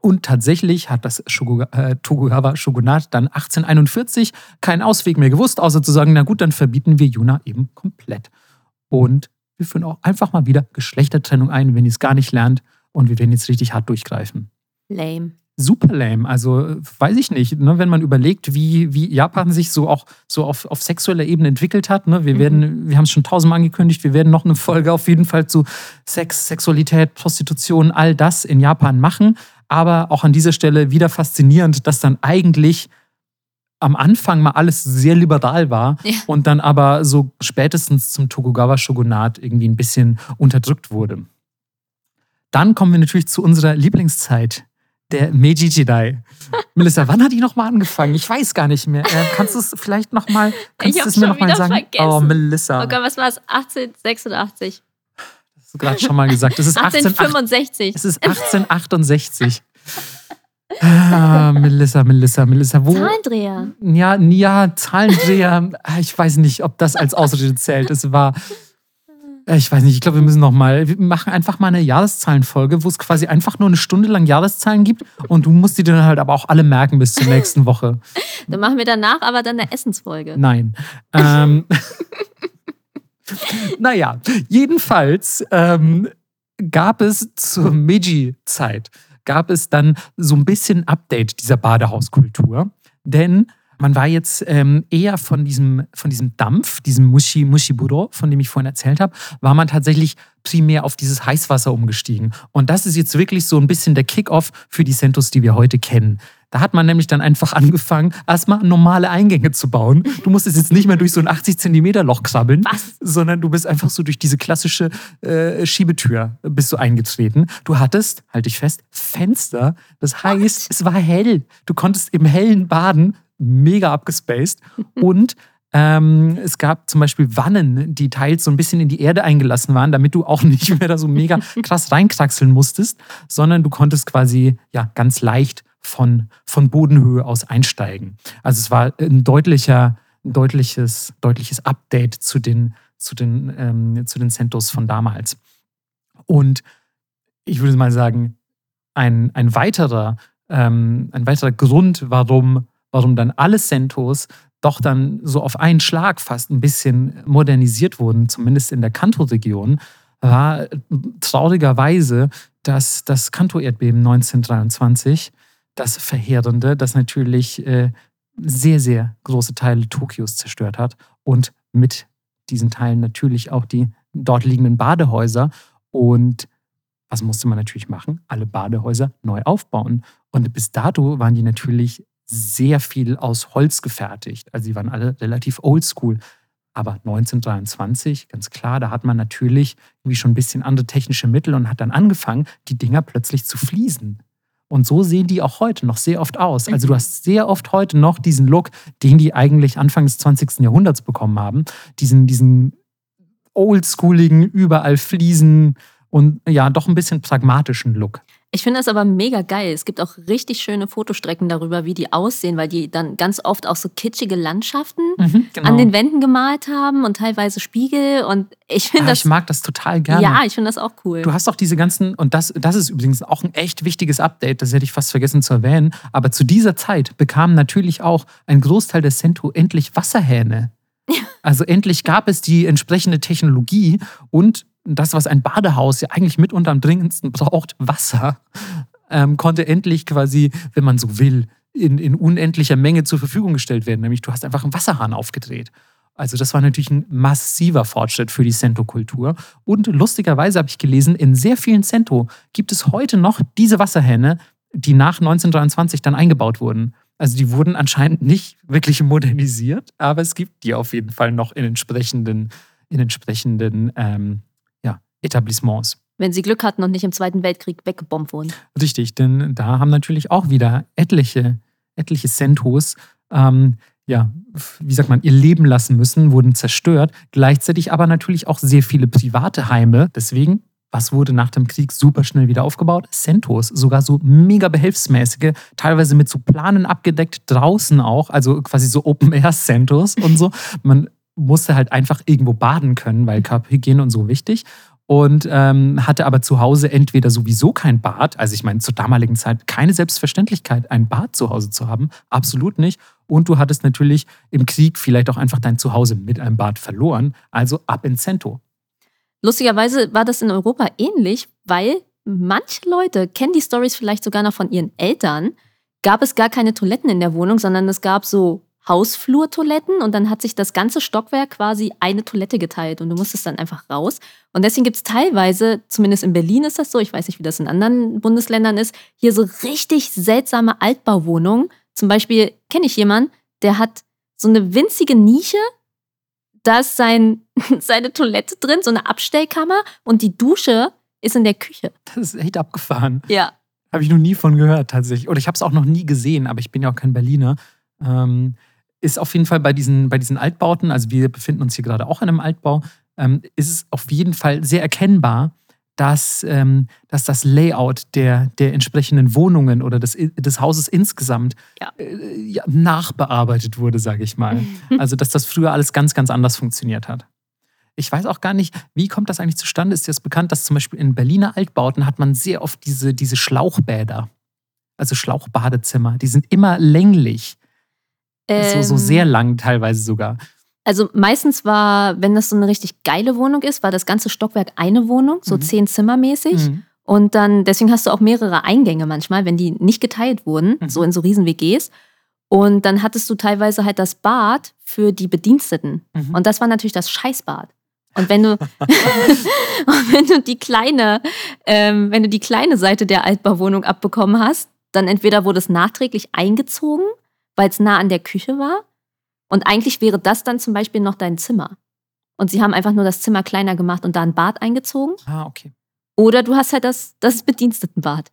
Und tatsächlich hat das äh, Tokugawa-Shogunat dann 1841 keinen Ausweg mehr gewusst, außer zu sagen, na gut, dann verbieten wir Yuna eben komplett. Und wir führen auch einfach mal wieder Geschlechtertrennung ein, wenn ihr es gar nicht lernt. Und wir werden jetzt richtig hart durchgreifen. Lame. Super lame. Also weiß ich nicht, ne, wenn man überlegt, wie, wie Japan sich so auch so auf, auf sexueller Ebene entwickelt hat. Ne, wir mhm. wir haben es schon tausendmal angekündigt, wir werden noch eine Folge auf jeden Fall zu Sex, Sexualität, Prostitution, all das in Japan machen. Aber auch an dieser Stelle wieder faszinierend, dass dann eigentlich am Anfang mal alles sehr liberal war ja. und dann aber so spätestens zum Tokugawa-Shogunat irgendwie ein bisschen unterdrückt wurde. Dann kommen wir natürlich zu unserer Lieblingszeit, der Meiji Jidai. Melissa, wann hat die nochmal angefangen? Ich weiß gar nicht mehr. Äh, kannst du es vielleicht nochmal, kannst du es mir nochmal sagen? Vergessen. Oh, Melissa. Oh Gott, was war es? 1886. Das hast du gerade schon mal gesagt. Es ist 1865. 18, es ist 1868. Ah, Melissa, Melissa, Melissa. Wo? Zahlendreher. Ja, ja, Zahlendreher. Ah, ich weiß nicht, ob das als Ausrede zählt. Es war. Äh, ich weiß nicht, ich glaube, wir müssen noch mal, wir machen einfach mal eine Jahreszahlenfolge, wo es quasi einfach nur eine Stunde lang Jahreszahlen gibt und du musst die dann halt aber auch alle merken bis zur nächsten Woche. Dann machen wir danach aber dann eine Essensfolge. Nein. Ähm, naja, jedenfalls ähm, gab es zur Meiji-Zeit gab es dann so ein bisschen Update dieser Badehauskultur. Denn man war jetzt ähm, eher von diesem, von diesem Dampf, diesem Mushi, Mushiburo, von dem ich vorhin erzählt habe, war man tatsächlich primär auf dieses Heißwasser umgestiegen. Und das ist jetzt wirklich so ein bisschen der Kickoff für die Centos, die wir heute kennen. Da hat man nämlich dann einfach angefangen, erstmal normale Eingänge zu bauen. Du musstest jetzt nicht mehr durch so ein 80 Zentimeter Loch krabbeln, Was? sondern du bist einfach so durch diese klassische äh, Schiebetür bist du eingetreten. Du hattest, halte ich fest, Fenster. Das heißt, What? es war hell. Du konntest im hellen baden, mega abgespaced. Und ähm, es gab zum Beispiel Wannen, die teils so ein bisschen in die Erde eingelassen waren, damit du auch nicht mehr da so mega krass reinkraxeln musstest, sondern du konntest quasi ja ganz leicht von, von Bodenhöhe aus einsteigen. Also es war ein deutlicher, deutliches, deutliches Update zu den, zu den, ähm, zu den Centos von damals. Und ich würde mal sagen, ein, ein, weiterer, ähm, ein weiterer Grund, warum, warum dann alle Centos doch dann so auf einen Schlag fast ein bisschen modernisiert wurden, zumindest in der Kanto-Region, war traurigerweise dass das Kanto-Erdbeben 1923, das verheerende, das natürlich äh, sehr, sehr große Teile Tokios zerstört hat und mit diesen Teilen natürlich auch die dort liegenden Badehäuser. Und was musste man natürlich machen? Alle Badehäuser neu aufbauen. Und bis dato waren die natürlich sehr viel aus Holz gefertigt. Also die waren alle relativ oldschool. Aber 1923, ganz klar, da hat man natürlich irgendwie schon ein bisschen andere technische Mittel und hat dann angefangen, die Dinger plötzlich zu fließen. Und so sehen die auch heute noch sehr oft aus. Also du mhm. hast sehr oft heute noch diesen Look, den die eigentlich Anfang des 20. Jahrhunderts bekommen haben. Diesen, diesen oldschooligen, überall Fliesen und ja, doch ein bisschen pragmatischen Look. Ich finde das aber mega geil. Es gibt auch richtig schöne Fotostrecken darüber, wie die aussehen, weil die dann ganz oft auch so kitschige Landschaften mhm, genau. an den Wänden gemalt haben und teilweise Spiegel. Und ich finde ah, das. Ich mag das total gerne. Ja, ich finde das auch cool. Du hast auch diese ganzen, und das, das ist übrigens auch ein echt wichtiges Update, das hätte ich fast vergessen zu erwähnen. Aber zu dieser Zeit bekamen natürlich auch ein Großteil der Cento endlich Wasserhähne. Also endlich gab es die entsprechende Technologie und das, was ein Badehaus ja eigentlich mitunter am dringendsten braucht, Wasser, ähm, konnte endlich quasi, wenn man so will, in, in unendlicher Menge zur Verfügung gestellt werden. Nämlich du hast einfach einen Wasserhahn aufgedreht. Also das war natürlich ein massiver Fortschritt für die Cento-Kultur. Und lustigerweise habe ich gelesen, in sehr vielen Cento gibt es heute noch diese Wasserhähne, die nach 1923 dann eingebaut wurden. Also die wurden anscheinend nicht wirklich modernisiert, aber es gibt die auf jeden Fall noch in entsprechenden, in entsprechenden ähm, Etablissements. Wenn sie Glück hatten und nicht im Zweiten Weltkrieg weggebombt wurden. Richtig, denn da haben natürlich auch wieder etliche, etliche Centos, ähm, ja, wie sagt man, ihr Leben lassen müssen, wurden zerstört. Gleichzeitig aber natürlich auch sehr viele private Heime. Deswegen, was wurde nach dem Krieg super schnell wieder aufgebaut? Centos, sogar so mega behelfsmäßige, teilweise mit so Planen abgedeckt, draußen auch, also quasi so Open-Air-Centos und so. Man musste halt einfach irgendwo baden können, weil Körperhygiene und so wichtig und ähm, hatte aber zu Hause entweder sowieso kein Bad, also ich meine zur damaligen Zeit keine Selbstverständlichkeit, ein Bad zu Hause zu haben, absolut nicht. Und du hattest natürlich im Krieg vielleicht auch einfach dein Zuhause mit einem Bad verloren, also ab in Cento. Lustigerweise war das in Europa ähnlich, weil manche Leute kennen die Stories vielleicht sogar noch von ihren Eltern. Gab es gar keine Toiletten in der Wohnung, sondern es gab so Hausflurtoiletten und dann hat sich das ganze Stockwerk quasi eine Toilette geteilt und du musstest dann einfach raus. Und deswegen gibt es teilweise, zumindest in Berlin ist das so, ich weiß nicht, wie das in anderen Bundesländern ist, hier so richtig seltsame Altbauwohnungen. Zum Beispiel kenne ich jemanden, der hat so eine winzige Nische, da ist sein, seine Toilette drin, so eine Abstellkammer und die Dusche ist in der Küche. Das ist echt abgefahren. Ja. Habe ich noch nie von gehört, tatsächlich. Oder ich habe es auch noch nie gesehen, aber ich bin ja auch kein Berliner. Ähm, ist auf jeden Fall bei diesen, bei diesen Altbauten, also wir befinden uns hier gerade auch in einem Altbau, ähm, ist es auf jeden Fall sehr erkennbar, dass, ähm, dass das Layout der, der entsprechenden Wohnungen oder des, des Hauses insgesamt ja. Äh, ja, nachbearbeitet wurde, sage ich mal. also dass das früher alles ganz, ganz anders funktioniert hat. Ich weiß auch gar nicht, wie kommt das eigentlich zustande? Ist dir das bekannt, dass zum Beispiel in Berliner Altbauten hat man sehr oft diese, diese Schlauchbäder, also Schlauchbadezimmer, die sind immer länglich. Ähm, so, so sehr ähm, lang teilweise sogar. Also meistens war, wenn das so eine richtig geile Wohnung ist, war das ganze Stockwerk eine Wohnung, so mhm. zehn Zimmer mäßig. Mhm. Und dann, deswegen hast du auch mehrere Eingänge manchmal, wenn die nicht geteilt wurden, mhm. so in so riesen WGs. Und dann hattest du teilweise halt das Bad für die Bediensteten. Mhm. Und das war natürlich das Scheißbad. Und wenn du, und wenn du die kleine, ähm, wenn du die kleine Seite der Altbauwohnung abbekommen hast, dann entweder wurde es nachträglich eingezogen weil es nah an der Küche war. Und eigentlich wäre das dann zum Beispiel noch dein Zimmer. Und sie haben einfach nur das Zimmer kleiner gemacht und da ein Bad eingezogen. Ah, okay. Oder du hast halt das, das Bedienstetenbad.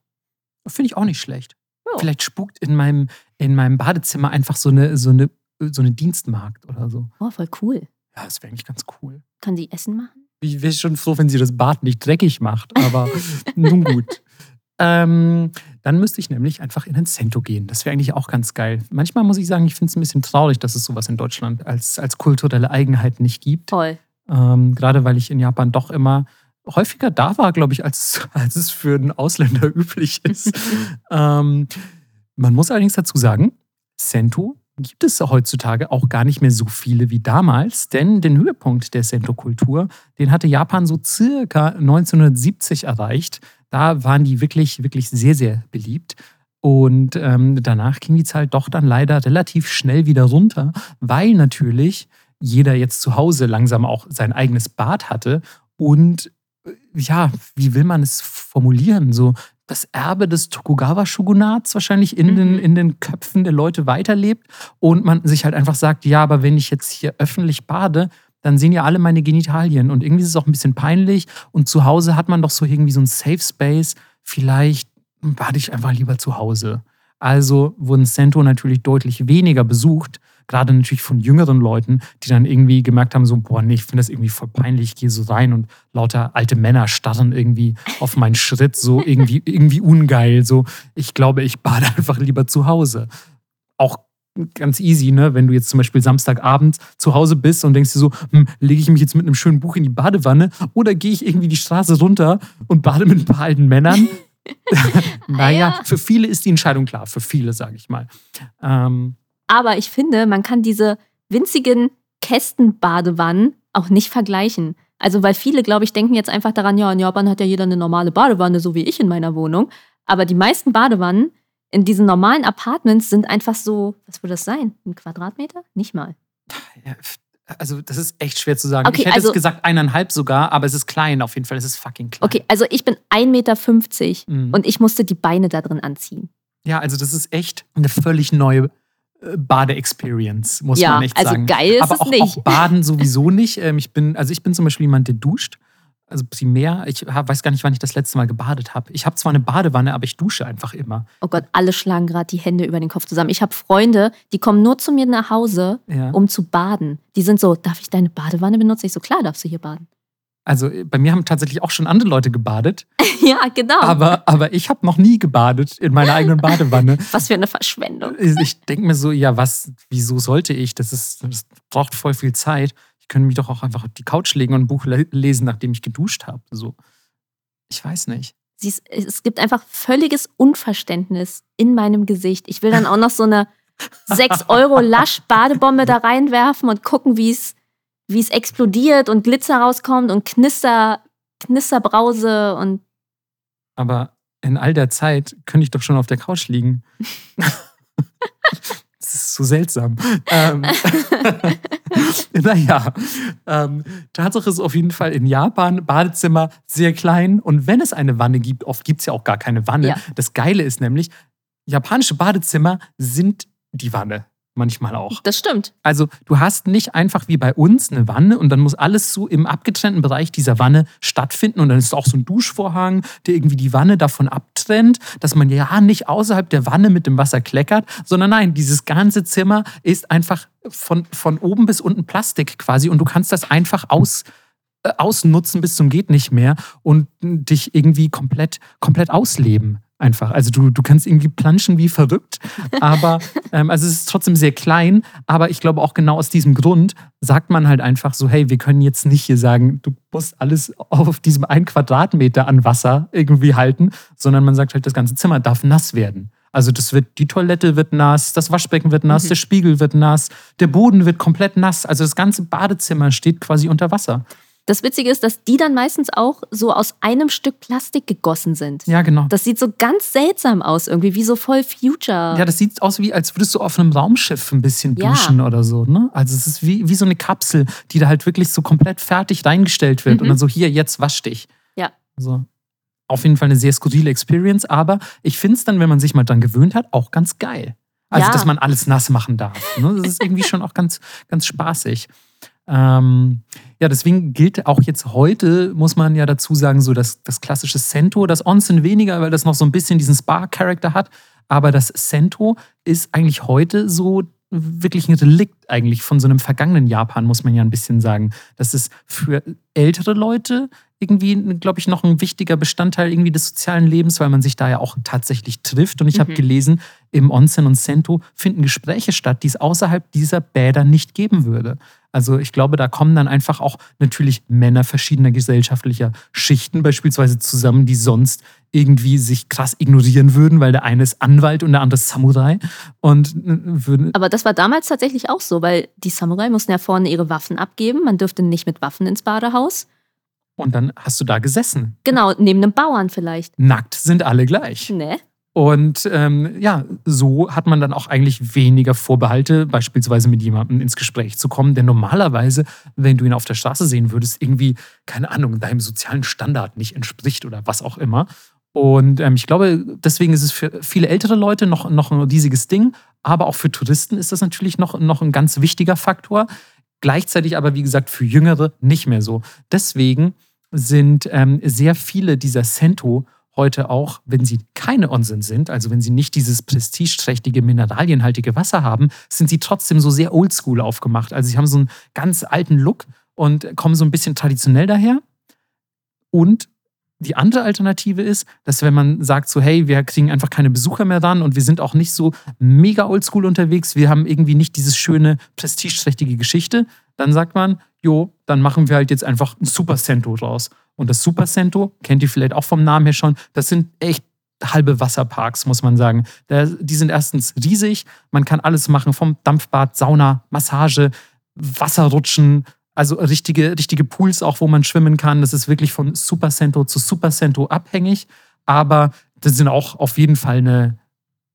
Finde ich auch nicht schlecht. Oh. Vielleicht spukt in meinem, in meinem Badezimmer einfach so eine, so, eine, so eine Dienstmarkt oder so. Oh, voll cool. Ja, das wäre eigentlich ganz cool. Kann sie Essen machen? Ich wäre schon froh, wenn sie das Bad nicht dreckig macht, aber nun gut. Ähm, dann müsste ich nämlich einfach in ein Cento gehen. Das wäre eigentlich auch ganz geil. Manchmal muss ich sagen, ich finde es ein bisschen traurig, dass es sowas in Deutschland als, als kulturelle Eigenheit nicht gibt. Toll. Ähm, gerade weil ich in Japan doch immer häufiger da war, glaube ich, als, als es für einen Ausländer üblich ist. ähm, man muss allerdings dazu sagen, Sento gibt es heutzutage auch gar nicht mehr so viele wie damals, denn den Höhepunkt der Sento-Kultur, den hatte Japan so circa 1970 erreicht. Da waren die wirklich, wirklich sehr, sehr beliebt. Und ähm, danach ging die Zahl doch dann leider relativ schnell wieder runter, weil natürlich jeder jetzt zu Hause langsam auch sein eigenes Bad hatte. Und äh, ja, wie will man es formulieren? So das Erbe des Tokugawa-Shogunats wahrscheinlich in, mhm. den, in den Köpfen der Leute weiterlebt und man sich halt einfach sagt, ja, aber wenn ich jetzt hier öffentlich bade, dann sehen ja alle meine Genitalien und irgendwie ist es auch ein bisschen peinlich und zu Hause hat man doch so irgendwie so ein Safe Space, vielleicht bade ich einfach lieber zu Hause. Also wurden Sento natürlich deutlich weniger besucht gerade natürlich von jüngeren Leuten, die dann irgendwie gemerkt haben, so, boah, nee, ich finde das irgendwie voll peinlich, ich gehe so rein und lauter alte Männer starren irgendwie auf meinen Schritt, so irgendwie, irgendwie ungeil. So, ich glaube, ich bade einfach lieber zu Hause. Auch ganz easy, ne? Wenn du jetzt zum Beispiel Samstagabend zu Hause bist und denkst dir so, hm, lege ich mich jetzt mit einem schönen Buch in die Badewanne oder gehe ich irgendwie die Straße runter und bade mit ein paar alten Männern? naja, ja. für viele ist die Entscheidung klar, für viele, sage ich mal. Ähm, aber ich finde, man kann diese winzigen Kästenbadewannen auch nicht vergleichen. Also, weil viele, glaube ich, denken jetzt einfach daran, ja, in Japan hat ja jeder eine normale Badewanne, so wie ich in meiner Wohnung. Aber die meisten Badewannen in diesen normalen Apartments sind einfach so, was würde das sein? Ein Quadratmeter? Nicht mal. also, das ist echt schwer zu sagen. Okay, ich hätte also, es gesagt eineinhalb sogar, aber es ist klein auf jeden Fall. Es ist fucking klein. Okay, also ich bin 1,50 Meter mhm. und ich musste die Beine da drin anziehen. Ja, also das ist echt eine völlig neue Bade-Experience, muss ja, man echt also sagen. Also geil ist Aber es auch, nicht. auch Baden sowieso nicht. Ähm, ich bin, also ich bin zum Beispiel jemand, der duscht. Also primär, ich weiß gar nicht, wann ich das letzte Mal gebadet habe. Ich habe zwar eine Badewanne, aber ich dusche einfach immer. Oh Gott, alle schlagen gerade die Hände über den Kopf zusammen. Ich habe Freunde, die kommen nur zu mir nach Hause, ja. um zu baden. Die sind so, darf ich deine Badewanne benutzen? Ich so, klar darfst du hier baden. Also äh, bei mir haben tatsächlich auch schon andere Leute gebadet. ja, genau. Aber, aber ich habe noch nie gebadet in meiner eigenen Badewanne. was für eine Verschwendung. Ich denke mir so, ja, was, wieso sollte ich? Das, ist, das braucht voll viel Zeit. Ich könnte mich doch auch einfach auf die Couch legen und ein Buch lesen, nachdem ich geduscht habe. So. Ich weiß nicht. Siehst, es gibt einfach völliges Unverständnis in meinem Gesicht. Ich will dann auch noch so eine 6 Euro Lasch-Badebombe da reinwerfen und gucken, wie es wie es explodiert und Glitzer rauskommt und Knister, Knisterbrause und. Aber in all der Zeit könnte ich doch schon auf der Couch liegen. das ist so seltsam. ähm, naja, ähm, Tatsache ist auf jeden Fall in Japan Badezimmer sehr klein und wenn es eine Wanne gibt, oft gibt es ja auch gar keine Wanne. Ja. Das Geile ist nämlich, japanische Badezimmer sind die Wanne manchmal auch. Das stimmt. Also du hast nicht einfach wie bei uns eine Wanne und dann muss alles so im abgetrennten Bereich dieser Wanne stattfinden und dann ist auch so ein Duschvorhang, der irgendwie die Wanne davon abtrennt, dass man ja nicht außerhalb der Wanne mit dem Wasser kleckert, sondern nein, dieses ganze Zimmer ist einfach von, von oben bis unten Plastik quasi und du kannst das einfach aus äh, ausnutzen bis zum geht nicht mehr und dich irgendwie komplett komplett ausleben einfach. Also du, du kannst irgendwie planschen wie verrückt, aber ähm, also es ist trotzdem sehr klein, aber ich glaube auch genau aus diesem Grund sagt man halt einfach so, hey, wir können jetzt nicht hier sagen, du musst alles auf diesem einen Quadratmeter an Wasser irgendwie halten, sondern man sagt halt, das ganze Zimmer darf nass werden. Also das wird, die Toilette wird nass, das Waschbecken wird nass, mhm. der Spiegel wird nass, der Boden wird komplett nass. Also das ganze Badezimmer steht quasi unter Wasser. Das Witzige ist, dass die dann meistens auch so aus einem Stück Plastik gegossen sind. Ja, genau. Das sieht so ganz seltsam aus, irgendwie, wie so voll Future. Ja, das sieht aus wie, als würdest du auf einem Raumschiff ein bisschen duschen ja. oder so. Ne? Also es ist wie, wie so eine Kapsel, die da halt wirklich so komplett fertig reingestellt wird. Mhm. Und dann so, hier, jetzt wasch dich. Ja. Also, auf jeden Fall eine sehr skurrile Experience, aber ich finde es dann, wenn man sich mal dran gewöhnt hat, auch ganz geil. Also, ja. dass man alles nass machen darf. Ne? Das ist irgendwie schon auch ganz, ganz spaßig. Ähm, ja, deswegen gilt auch jetzt heute, muss man ja dazu sagen, so das, das klassische Sento, das Onsen weniger, weil das noch so ein bisschen diesen Spa-Charakter hat. Aber das Sento ist eigentlich heute so wirklich ein Relikt eigentlich von so einem vergangenen Japan, muss man ja ein bisschen sagen. Das ist für ältere Leute irgendwie, glaube ich, noch ein wichtiger Bestandteil irgendwie des sozialen Lebens, weil man sich da ja auch tatsächlich trifft. Und ich mhm. habe gelesen, im Onsen und Sento finden Gespräche statt, die es außerhalb dieser Bäder nicht geben würde. Also ich glaube, da kommen dann einfach auch natürlich Männer verschiedener gesellschaftlicher Schichten beispielsweise zusammen, die sonst irgendwie sich krass ignorieren würden, weil der eine ist Anwalt und der andere ist Samurai. Und äh, würden Aber das war damals tatsächlich auch so, weil die Samurai mussten ja vorne ihre Waffen abgeben. Man dürfte nicht mit Waffen ins Badehaus. Und dann hast du da gesessen. Genau, neben einem Bauern vielleicht. Nackt sind alle gleich. Ne? Und ähm, ja, so hat man dann auch eigentlich weniger Vorbehalte, beispielsweise mit jemandem ins Gespräch zu kommen. Denn normalerweise, wenn du ihn auf der Straße sehen würdest, irgendwie, keine Ahnung, deinem sozialen Standard nicht entspricht oder was auch immer. Und ähm, ich glaube, deswegen ist es für viele ältere Leute noch, noch ein riesiges Ding. Aber auch für Touristen ist das natürlich noch, noch ein ganz wichtiger Faktor. Gleichzeitig aber, wie gesagt, für Jüngere nicht mehr so. Deswegen sind ähm, sehr viele dieser Sento heute auch, wenn sie keine Onsen sind, also wenn sie nicht dieses prestigeträchtige, mineralienhaltige Wasser haben, sind sie trotzdem so sehr oldschool aufgemacht. Also sie haben so einen ganz alten Look und kommen so ein bisschen traditionell daher. Und die andere Alternative ist, dass wenn man sagt so, hey, wir kriegen einfach keine Besucher mehr ran und wir sind auch nicht so mega oldschool unterwegs, wir haben irgendwie nicht dieses schöne, prestigeträchtige Geschichte, dann sagt man, jo, dann machen wir halt jetzt einfach ein Super Cento draus. Und das Super Cento, kennt ihr vielleicht auch vom Namen her schon, das sind echt halbe Wasserparks, muss man sagen. Die sind erstens riesig, man kann alles machen, vom Dampfbad, Sauna, Massage, Wasserrutschen, also richtige, richtige Pools auch, wo man schwimmen kann. Das ist wirklich von Super Cento zu Super Cento abhängig, aber das sind auch auf jeden Fall eine,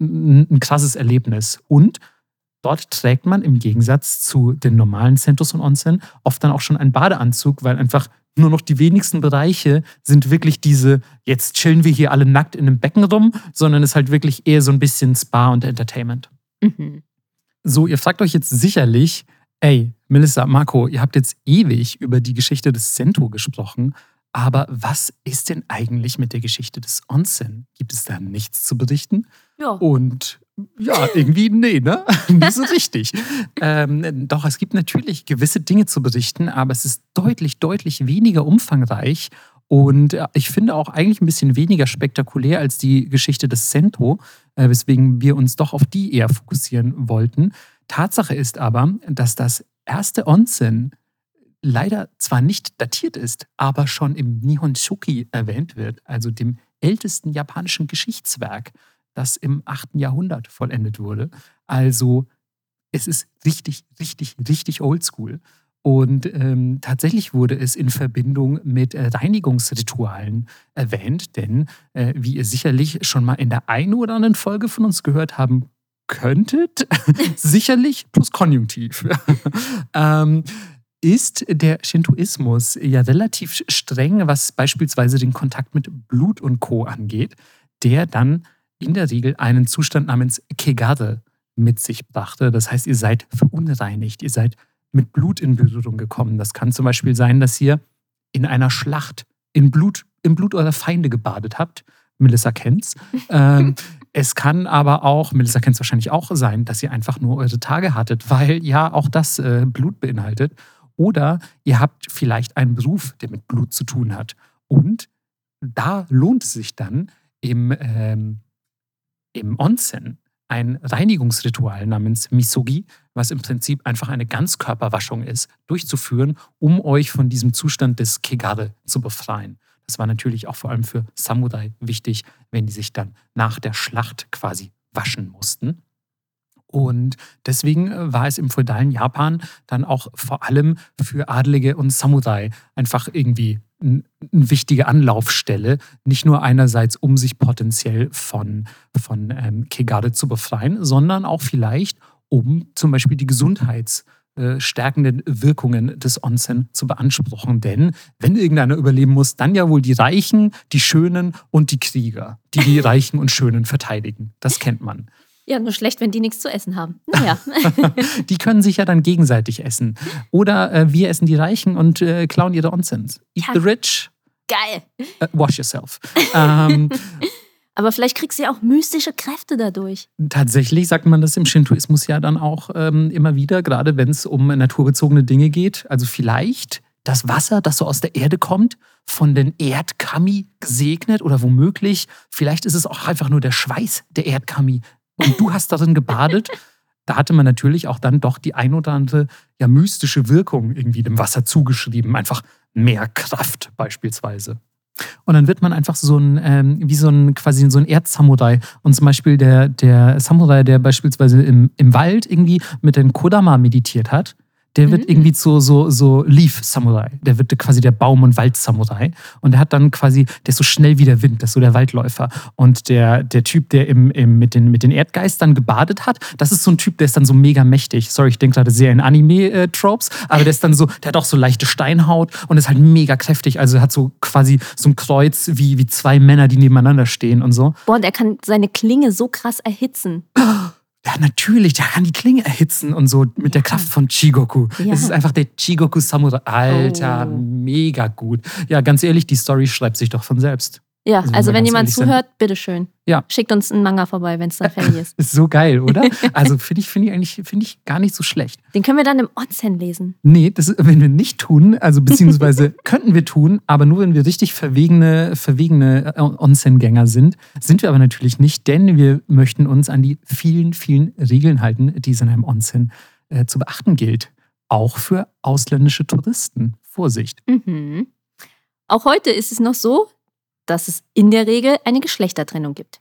ein krasses Erlebnis. Und dort trägt man im Gegensatz zu den normalen Centos und Onsen oft dann auch schon einen Badeanzug, weil einfach nur noch die wenigsten Bereiche sind wirklich diese, jetzt chillen wir hier alle nackt in einem Becken rum, sondern es ist halt wirklich eher so ein bisschen Spa und Entertainment. Mhm. So, ihr fragt euch jetzt sicherlich, ey, Melissa, Marco, ihr habt jetzt ewig über die Geschichte des Cento gesprochen, aber was ist denn eigentlich mit der Geschichte des Onsen? Gibt es da nichts zu berichten? Ja. Und ja, irgendwie nee, ne? Nicht so richtig. ähm, doch, es gibt natürlich gewisse Dinge zu berichten, aber es ist deutlich, deutlich weniger umfangreich und äh, ich finde auch eigentlich ein bisschen weniger spektakulär als die Geschichte des Cento, äh, weswegen wir uns doch auf die eher fokussieren wollten. Tatsache ist aber, dass das erste Onsen leider zwar nicht datiert ist, aber schon im Nihon Shoki erwähnt wird, also dem ältesten japanischen Geschichtswerk das im 8. Jahrhundert vollendet wurde. Also es ist richtig, richtig, richtig oldschool. Und ähm, tatsächlich wurde es in Verbindung mit äh, Reinigungsritualen erwähnt, denn äh, wie ihr sicherlich schon mal in der einen oder anderen Folge von uns gehört haben könntet, sicherlich plus Konjunktiv, ähm, ist der Shintoismus ja relativ streng, was beispielsweise den Kontakt mit Blut und Co. angeht, der dann in der Regel einen Zustand namens Kegare mit sich brachte. Das heißt, ihr seid verunreinigt, ihr seid mit Blut in Berührung gekommen. Das kann zum Beispiel sein, dass ihr in einer Schlacht in Blut, im Blut eurer Feinde gebadet habt. Melissa kennt's. ähm, es kann aber auch, Melissa kennt es wahrscheinlich auch sein, dass ihr einfach nur eure Tage hattet, weil ja auch das äh, Blut beinhaltet. Oder ihr habt vielleicht einen Beruf, der mit Blut zu tun hat. Und da lohnt es sich dann, im ähm, im Onsen ein Reinigungsritual namens Misogi, was im Prinzip einfach eine Ganzkörperwaschung ist, durchzuführen, um euch von diesem Zustand des Kegare zu befreien. Das war natürlich auch vor allem für Samurai wichtig, wenn die sich dann nach der Schlacht quasi waschen mussten. Und deswegen äh, war es im feudalen Japan dann auch vor allem für Adlige und Samurai einfach irgendwie eine wichtige Anlaufstelle, nicht nur einerseits, um sich potenziell von, von ähm, Kegare zu befreien, sondern auch vielleicht, um zum Beispiel die gesundheitsstärkenden Wirkungen des Onsen zu beanspruchen. Denn wenn irgendeiner überleben muss, dann ja wohl die Reichen, die Schönen und die Krieger, die die Reichen und Schönen verteidigen. Das kennt man. Ja, nur schlecht, wenn die nichts zu essen haben. Naja. die können sich ja dann gegenseitig essen. Oder äh, wir essen die Reichen und äh, klauen ihre Onsens. Eat ja. the rich. Geil. Uh, wash yourself. ähm, Aber vielleicht kriegst du ja auch mystische Kräfte dadurch. Tatsächlich sagt man das im Shintoismus ja dann auch ähm, immer wieder, gerade wenn es um naturbezogene Dinge geht. Also vielleicht das Wasser, das so aus der Erde kommt, von den Erdkami gesegnet oder womöglich, vielleicht ist es auch einfach nur der Schweiß der Erdkami und du hast darin gebadet. Da hatte man natürlich auch dann doch die ein oder andere ja, mystische Wirkung irgendwie dem Wasser zugeschrieben. Einfach mehr Kraft beispielsweise. Und dann wird man einfach so ein, ähm, wie so ein, quasi so ein Erdsamurai. Und zum Beispiel der, der Samurai, der beispielsweise im, im Wald irgendwie mit den Kodama meditiert hat, der wird mhm. irgendwie zu so, so Leaf Samurai. Der wird quasi der Baum- und Wald-Samurai. Und der hat dann quasi, der ist so schnell wie der Wind, das ist so der Waldläufer. Und der, der Typ, der im, im, mit, den, mit den Erdgeistern gebadet hat, das ist so ein Typ, der ist dann so mega mächtig. Sorry, ich denke gerade sehr in Anime-Tropes, aber der ist dann so, der hat auch so leichte Steinhaut und ist halt mega kräftig. Also er hat so quasi so ein Kreuz wie, wie zwei Männer, die nebeneinander stehen und so. Boah, und er kann seine Klinge so krass erhitzen. Ja, natürlich, der kann die Klinge erhitzen und so mit ja. der Kraft von Chigoku. Ja. Es ist einfach der Chigoku Samurai. Alter, oh. mega gut. Ja, ganz ehrlich, die Story schreibt sich doch von selbst. Ja, also, also wenn jemand zuhört, sind. bitteschön. Ja. Schickt uns einen Manga vorbei, wenn es dann fertig ist. ist so geil, oder? Also finde ich, find ich eigentlich find ich gar nicht so schlecht. Den können wir dann im Onsen lesen. Nee, das wenn wir nicht tun, also beziehungsweise könnten wir tun, aber nur wenn wir richtig verwegene, verwegene äh, Onsen-Gänger sind. Sind wir aber natürlich nicht, denn wir möchten uns an die vielen, vielen Regeln halten, die es in einem Onsen äh, zu beachten gilt. Auch für ausländische Touristen. Vorsicht. Mhm. Auch heute ist es noch so, dass es in der Regel eine Geschlechtertrennung gibt.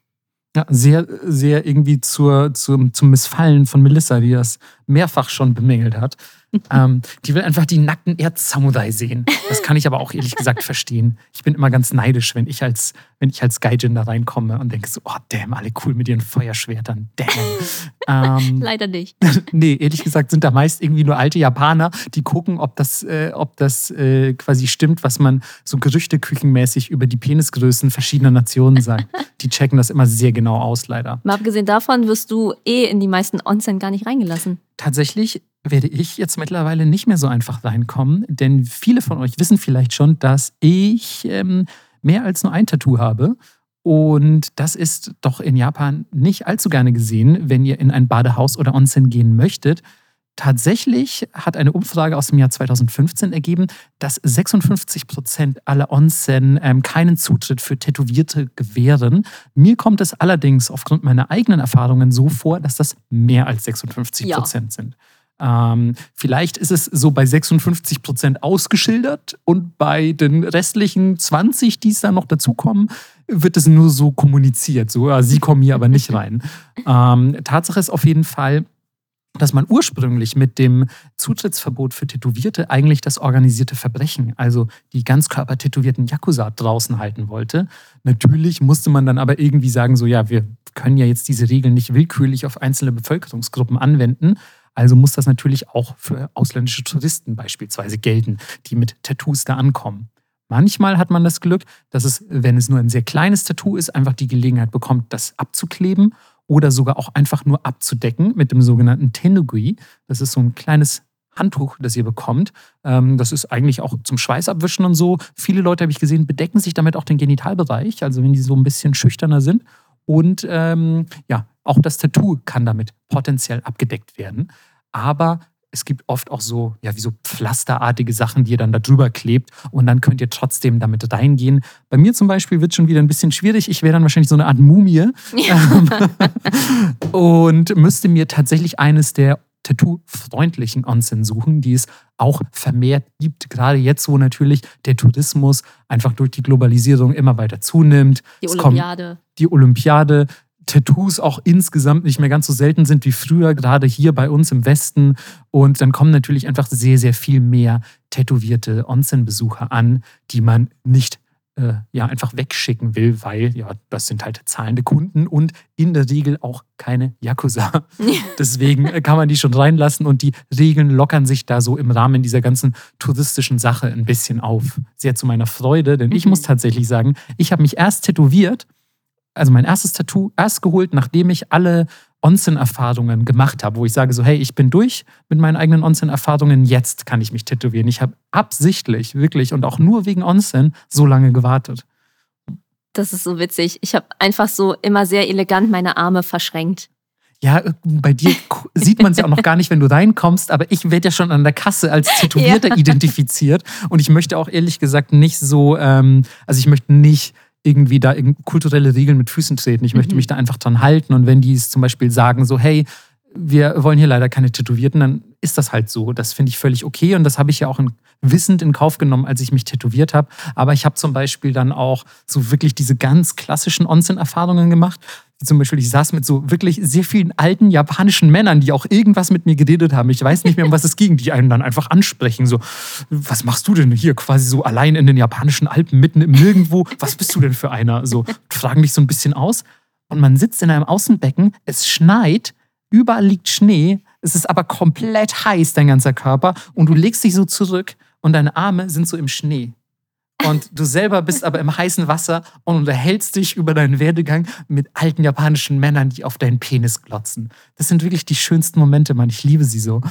Ja, sehr, sehr irgendwie zur, zum, zum Missfallen von Melissa, die das mehrfach schon bemängelt hat. Ähm, die will einfach die nackten Erd-Samurai sehen. Das kann ich aber auch ehrlich gesagt verstehen. Ich bin immer ganz neidisch, wenn ich als, wenn ich als Gaijin da reinkomme und denke so, oh damn, alle cool mit ihren Feuerschwertern. Damn. Ähm, Leider nicht. nee, ehrlich gesagt sind da meist irgendwie nur alte Japaner, die gucken, ob das, äh, ob das äh, quasi stimmt, was man so gerüchteküchenmäßig über die Penisgrößen verschiedener Nationen sagt. Die checken das immer sehr genau aus, leider. Mal abgesehen davon wirst du eh in die meisten Onsen gar nicht reingelassen. Tatsächlich werde ich jetzt mittlerweile nicht mehr so einfach reinkommen, denn viele von euch wissen vielleicht schon, dass ich ähm, mehr als nur ein Tattoo habe. Und das ist doch in Japan nicht allzu gerne gesehen, wenn ihr in ein Badehaus oder Onsen gehen möchtet. Tatsächlich hat eine Umfrage aus dem Jahr 2015 ergeben, dass 56 Prozent aller Onsen ähm, keinen Zutritt für Tätowierte gewähren. Mir kommt es allerdings aufgrund meiner eigenen Erfahrungen so vor, dass das mehr als 56 Prozent ja. sind. Ähm, vielleicht ist es so bei 56 Prozent ausgeschildert und bei den restlichen 20, die es dann noch dazukommen, wird es nur so kommuniziert. So, ja, sie kommen hier aber nicht rein. Ähm, Tatsache ist auf jeden Fall, dass man ursprünglich mit dem Zutrittsverbot für Tätowierte eigentlich das organisierte Verbrechen, also die ganzkörpertätowierten Yakuza draußen halten wollte. Natürlich musste man dann aber irgendwie sagen, so ja, wir können ja jetzt diese Regeln nicht willkürlich auf einzelne Bevölkerungsgruppen anwenden. Also muss das natürlich auch für ausländische Touristen beispielsweise gelten, die mit Tattoos da ankommen. Manchmal hat man das Glück, dass es, wenn es nur ein sehr kleines Tattoo ist, einfach die Gelegenheit bekommt, das abzukleben oder sogar auch einfach nur abzudecken mit dem sogenannten Tenugui. Das ist so ein kleines Handtuch, das ihr bekommt. Ähm, das ist eigentlich auch zum Schweißabwischen und so. Viele Leute, habe ich gesehen, bedecken sich damit auch den Genitalbereich, also wenn die so ein bisschen schüchterner sind. Und ähm, ja, auch das Tattoo kann damit potenziell abgedeckt werden. Aber es gibt oft auch so, ja, wie so pflasterartige Sachen, die ihr dann da drüber klebt und dann könnt ihr trotzdem damit reingehen. Bei mir zum Beispiel wird es schon wieder ein bisschen schwierig. Ich wäre dann wahrscheinlich so eine Art Mumie ja. und müsste mir tatsächlich eines der Tattoo-freundlichen Onsen suchen, die es auch vermehrt gibt. Gerade jetzt, wo natürlich der Tourismus einfach durch die Globalisierung immer weiter zunimmt. Die Olympiade. die Olympiade. Tattoos auch insgesamt nicht mehr ganz so selten sind wie früher, gerade hier bei uns im Westen. Und dann kommen natürlich einfach sehr, sehr viel mehr tätowierte Onsen-Besucher an, die man nicht äh, ja, einfach wegschicken will, weil ja, das sind halt zahlende Kunden und in der Regel auch keine Yakuza. Deswegen äh, kann man die schon reinlassen und die Regeln lockern sich da so im Rahmen dieser ganzen touristischen Sache ein bisschen auf. Sehr zu meiner Freude, denn ich muss mhm. tatsächlich sagen, ich habe mich erst tätowiert, also mein erstes Tattoo erst geholt, nachdem ich alle Onsen-Erfahrungen gemacht habe, wo ich sage so, hey, ich bin durch mit meinen eigenen Onsen-Erfahrungen, jetzt kann ich mich tätowieren. Ich habe absichtlich, wirklich und auch nur wegen Onsen so lange gewartet. Das ist so witzig. Ich habe einfach so immer sehr elegant meine Arme verschränkt. Ja, bei dir sieht man es ja auch noch gar nicht, wenn du reinkommst, aber ich werde ja schon an der Kasse als Tätowierter ja. identifiziert. Und ich möchte auch ehrlich gesagt nicht so, ähm, also ich möchte nicht irgendwie da kulturelle Regeln mit Füßen treten. Ich möchte mhm. mich da einfach dran halten. Und wenn die es zum Beispiel sagen, so, hey, wir wollen hier leider keine Tätowierten, dann ist das halt so. Das finde ich völlig okay und das habe ich ja auch in, wissend in Kauf genommen, als ich mich tätowiert habe. Aber ich habe zum Beispiel dann auch so wirklich diese ganz klassischen Onsen-Erfahrungen gemacht. Zum Beispiel, ich saß mit so wirklich sehr vielen alten japanischen Männern, die auch irgendwas mit mir geredet haben. Ich weiß nicht mehr, um was es ging, die einen dann einfach ansprechen. So, was machst du denn hier quasi so allein in den japanischen Alpen mitten im Nirgendwo? Was bist du denn für einer? So, fragen dich so ein bisschen aus. Und man sitzt in einem Außenbecken, es schneit, überall liegt Schnee, es ist aber komplett heiß, dein ganzer Körper, und du legst dich so zurück und deine Arme sind so im Schnee. Und du selber bist aber im heißen Wasser und unterhältst dich über deinen Werdegang mit alten japanischen Männern, die auf deinen Penis glotzen. Das sind wirklich die schönsten Momente, Mann. Ich liebe sie so.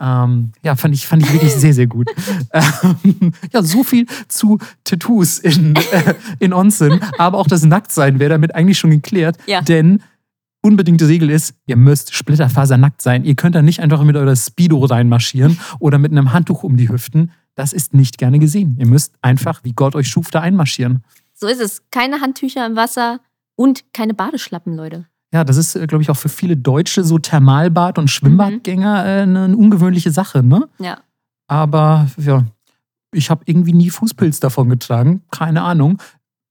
Ähm, ja, fand ich, fand ich wirklich sehr, sehr gut. Ähm, ja, so viel zu Tattoos in, äh, in Onsen. Aber auch das Nacktsein wäre damit eigentlich schon geklärt. Ja. Denn unbedingte Regel ist, ihr müsst splitterfasernackt sein. Ihr könnt da nicht einfach mit eurer Speedo reinmarschieren oder mit einem Handtuch um die Hüften. Das ist nicht gerne gesehen. Ihr müsst einfach, wie Gott euch schuf, da einmarschieren. So ist es. Keine Handtücher im Wasser und keine Badeschlappen, Leute. Ja, das ist, äh, glaube ich, auch für viele Deutsche, so Thermalbad- und Schwimmbadgänger, mhm. eine, eine ungewöhnliche Sache, ne? Ja. Aber ja, ich habe irgendwie nie Fußpilz davon getragen. Keine Ahnung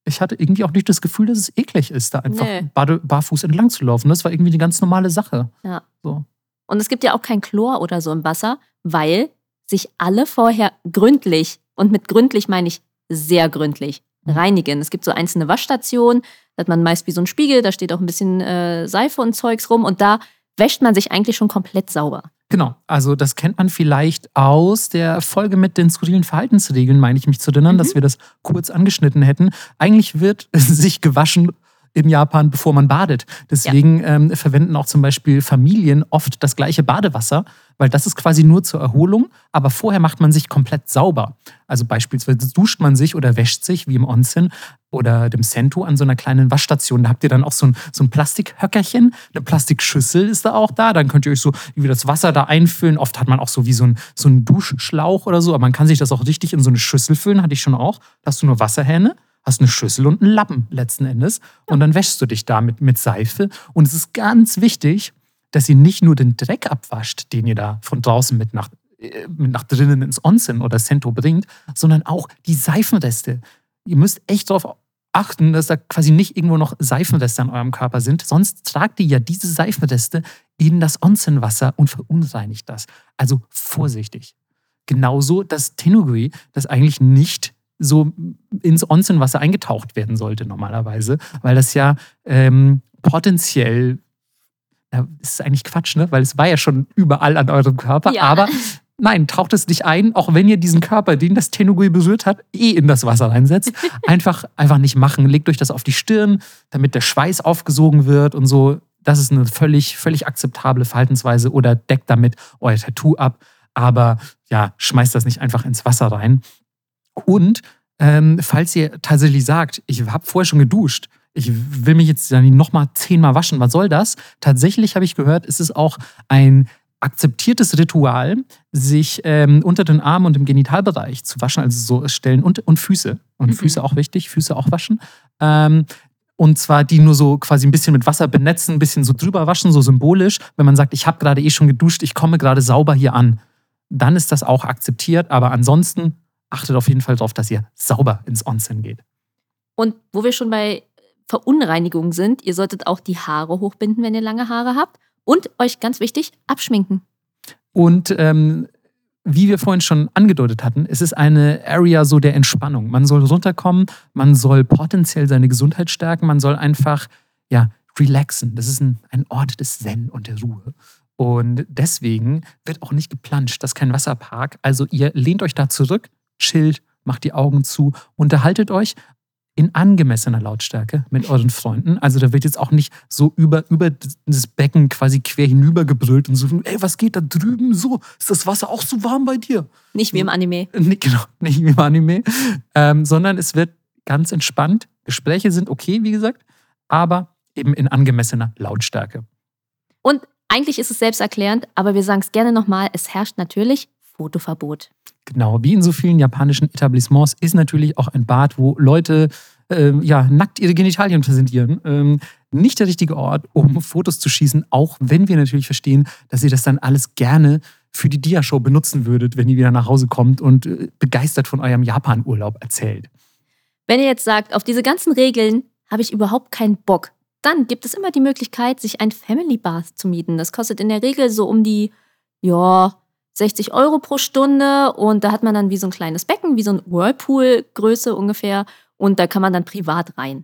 ich hatte irgendwie auch nicht das Gefühl, dass es eklig ist, da einfach nee. barfuß entlang zu laufen. Das war irgendwie eine ganz normale Sache. Ja. So. Und es gibt ja auch kein Chlor oder so im Wasser, weil sich alle vorher gründlich, und mit gründlich meine ich sehr gründlich, mhm. reinigen. Es gibt so einzelne Waschstationen, da hat man meist wie so ein Spiegel, da steht auch ein bisschen äh, Seife und Zeugs rum und da wäscht man sich eigentlich schon komplett sauber. Genau, also das kennt man vielleicht aus der Folge mit den skurrilen Verhaltensregeln, meine ich mich zu erinnern, mhm. dass wir das kurz angeschnitten hätten. Eigentlich wird sich gewaschen in Japan, bevor man badet. Deswegen ja. ähm, verwenden auch zum Beispiel Familien oft das gleiche Badewasser, weil das ist quasi nur zur Erholung, aber vorher macht man sich komplett sauber. Also beispielsweise duscht man sich oder wäscht sich, wie im Onsen oder dem Sento, an so einer kleinen Waschstation. Da habt ihr dann auch so ein, so ein Plastikhöckerchen, eine Plastikschüssel ist da auch da. Dann könnt ihr euch so wie das Wasser da einfüllen. Oft hat man auch so wie so ein, so ein Duschschlauch oder so, aber man kann sich das auch richtig in so eine Schüssel füllen, hatte ich schon auch. Da hast du nur Wasserhähne hast eine Schüssel und einen Lappen letzten Endes und dann wäschst du dich damit mit Seife. Und es ist ganz wichtig, dass ihr nicht nur den Dreck abwascht, den ihr da von draußen mit nach, äh, mit nach drinnen ins Onsen oder Sento bringt, sondern auch die Seifenreste. Ihr müsst echt darauf achten, dass da quasi nicht irgendwo noch Seifenreste an eurem Körper sind. Sonst tragt ihr ja diese Seifenreste in das Onsenwasser und verunreinigt das. Also vorsichtig. Genauso das Tenugui, das eigentlich nicht so ins Onsenwasser eingetaucht werden sollte normalerweise, weil das ja ähm, potenziell, das ist eigentlich Quatsch, ne? weil es war ja schon überall an eurem Körper, ja. aber nein, taucht es nicht ein, auch wenn ihr diesen Körper, den das Tenugui berührt hat, eh in das Wasser reinsetzt. Einfach, einfach nicht machen. Legt euch das auf die Stirn, damit der Schweiß aufgesogen wird und so. Das ist eine völlig, völlig akzeptable Verhaltensweise oder deckt damit euer Tattoo ab. Aber ja, schmeißt das nicht einfach ins Wasser rein. Und ähm, falls ihr tatsächlich sagt, ich habe vorher schon geduscht, ich will mich jetzt dann nochmal zehnmal waschen, was soll das? Tatsächlich habe ich gehört, ist es auch ein akzeptiertes Ritual, sich ähm, unter den Armen und im Genitalbereich zu waschen, also so Stellen und, und Füße. Und mhm. Füße auch wichtig, Füße auch waschen. Ähm, und zwar die nur so quasi ein bisschen mit Wasser benetzen, ein bisschen so drüber waschen, so symbolisch. Wenn man sagt, ich habe gerade eh schon geduscht, ich komme gerade sauber hier an, dann ist das auch akzeptiert. Aber ansonsten achtet auf jeden Fall darauf, dass ihr sauber ins Onsen geht. Und wo wir schon bei Verunreinigung sind, ihr solltet auch die Haare hochbinden, wenn ihr lange Haare habt. Und euch ganz wichtig, abschminken. Und ähm, wie wir vorhin schon angedeutet hatten, es ist eine Area so der Entspannung. Man soll runterkommen, man soll potenziell seine Gesundheit stärken, man soll einfach ja, relaxen. Das ist ein, ein Ort des Zen und der Ruhe. Und deswegen wird auch nicht geplanscht. Das ist kein Wasserpark. Also ihr lehnt euch da zurück, chillt, macht die Augen zu, unterhaltet euch in angemessener Lautstärke mit euren Freunden. Also da wird jetzt auch nicht so über, über das Becken quasi quer hinübergebrüllt und so, ey, was geht da drüben so? Ist das Wasser auch so warm bei dir? Nicht wie im Anime. Nicht, genau, nicht wie im Anime. Ähm, sondern es wird ganz entspannt. Gespräche sind okay, wie gesagt, aber eben in angemessener Lautstärke. Und eigentlich ist es selbsterklärend, aber wir sagen es gerne nochmal, es herrscht natürlich Fotoverbot. Genau, wie in so vielen japanischen Etablissements ist natürlich auch ein Bad, wo Leute äh, ja, nackt ihre Genitalien präsentieren. Ähm, nicht der richtige Ort, um Fotos zu schießen, auch wenn wir natürlich verstehen, dass ihr das dann alles gerne für die Dia-Show benutzen würdet, wenn ihr wieder nach Hause kommt und äh, begeistert von eurem Japan-Urlaub erzählt. Wenn ihr jetzt sagt, auf diese ganzen Regeln habe ich überhaupt keinen Bock, dann gibt es immer die Möglichkeit, sich ein Family Bath zu mieten. Das kostet in der Regel so um die, ja, 60 Euro pro Stunde und da hat man dann wie so ein kleines Becken, wie so ein Whirlpool-Größe ungefähr und da kann man dann privat rein.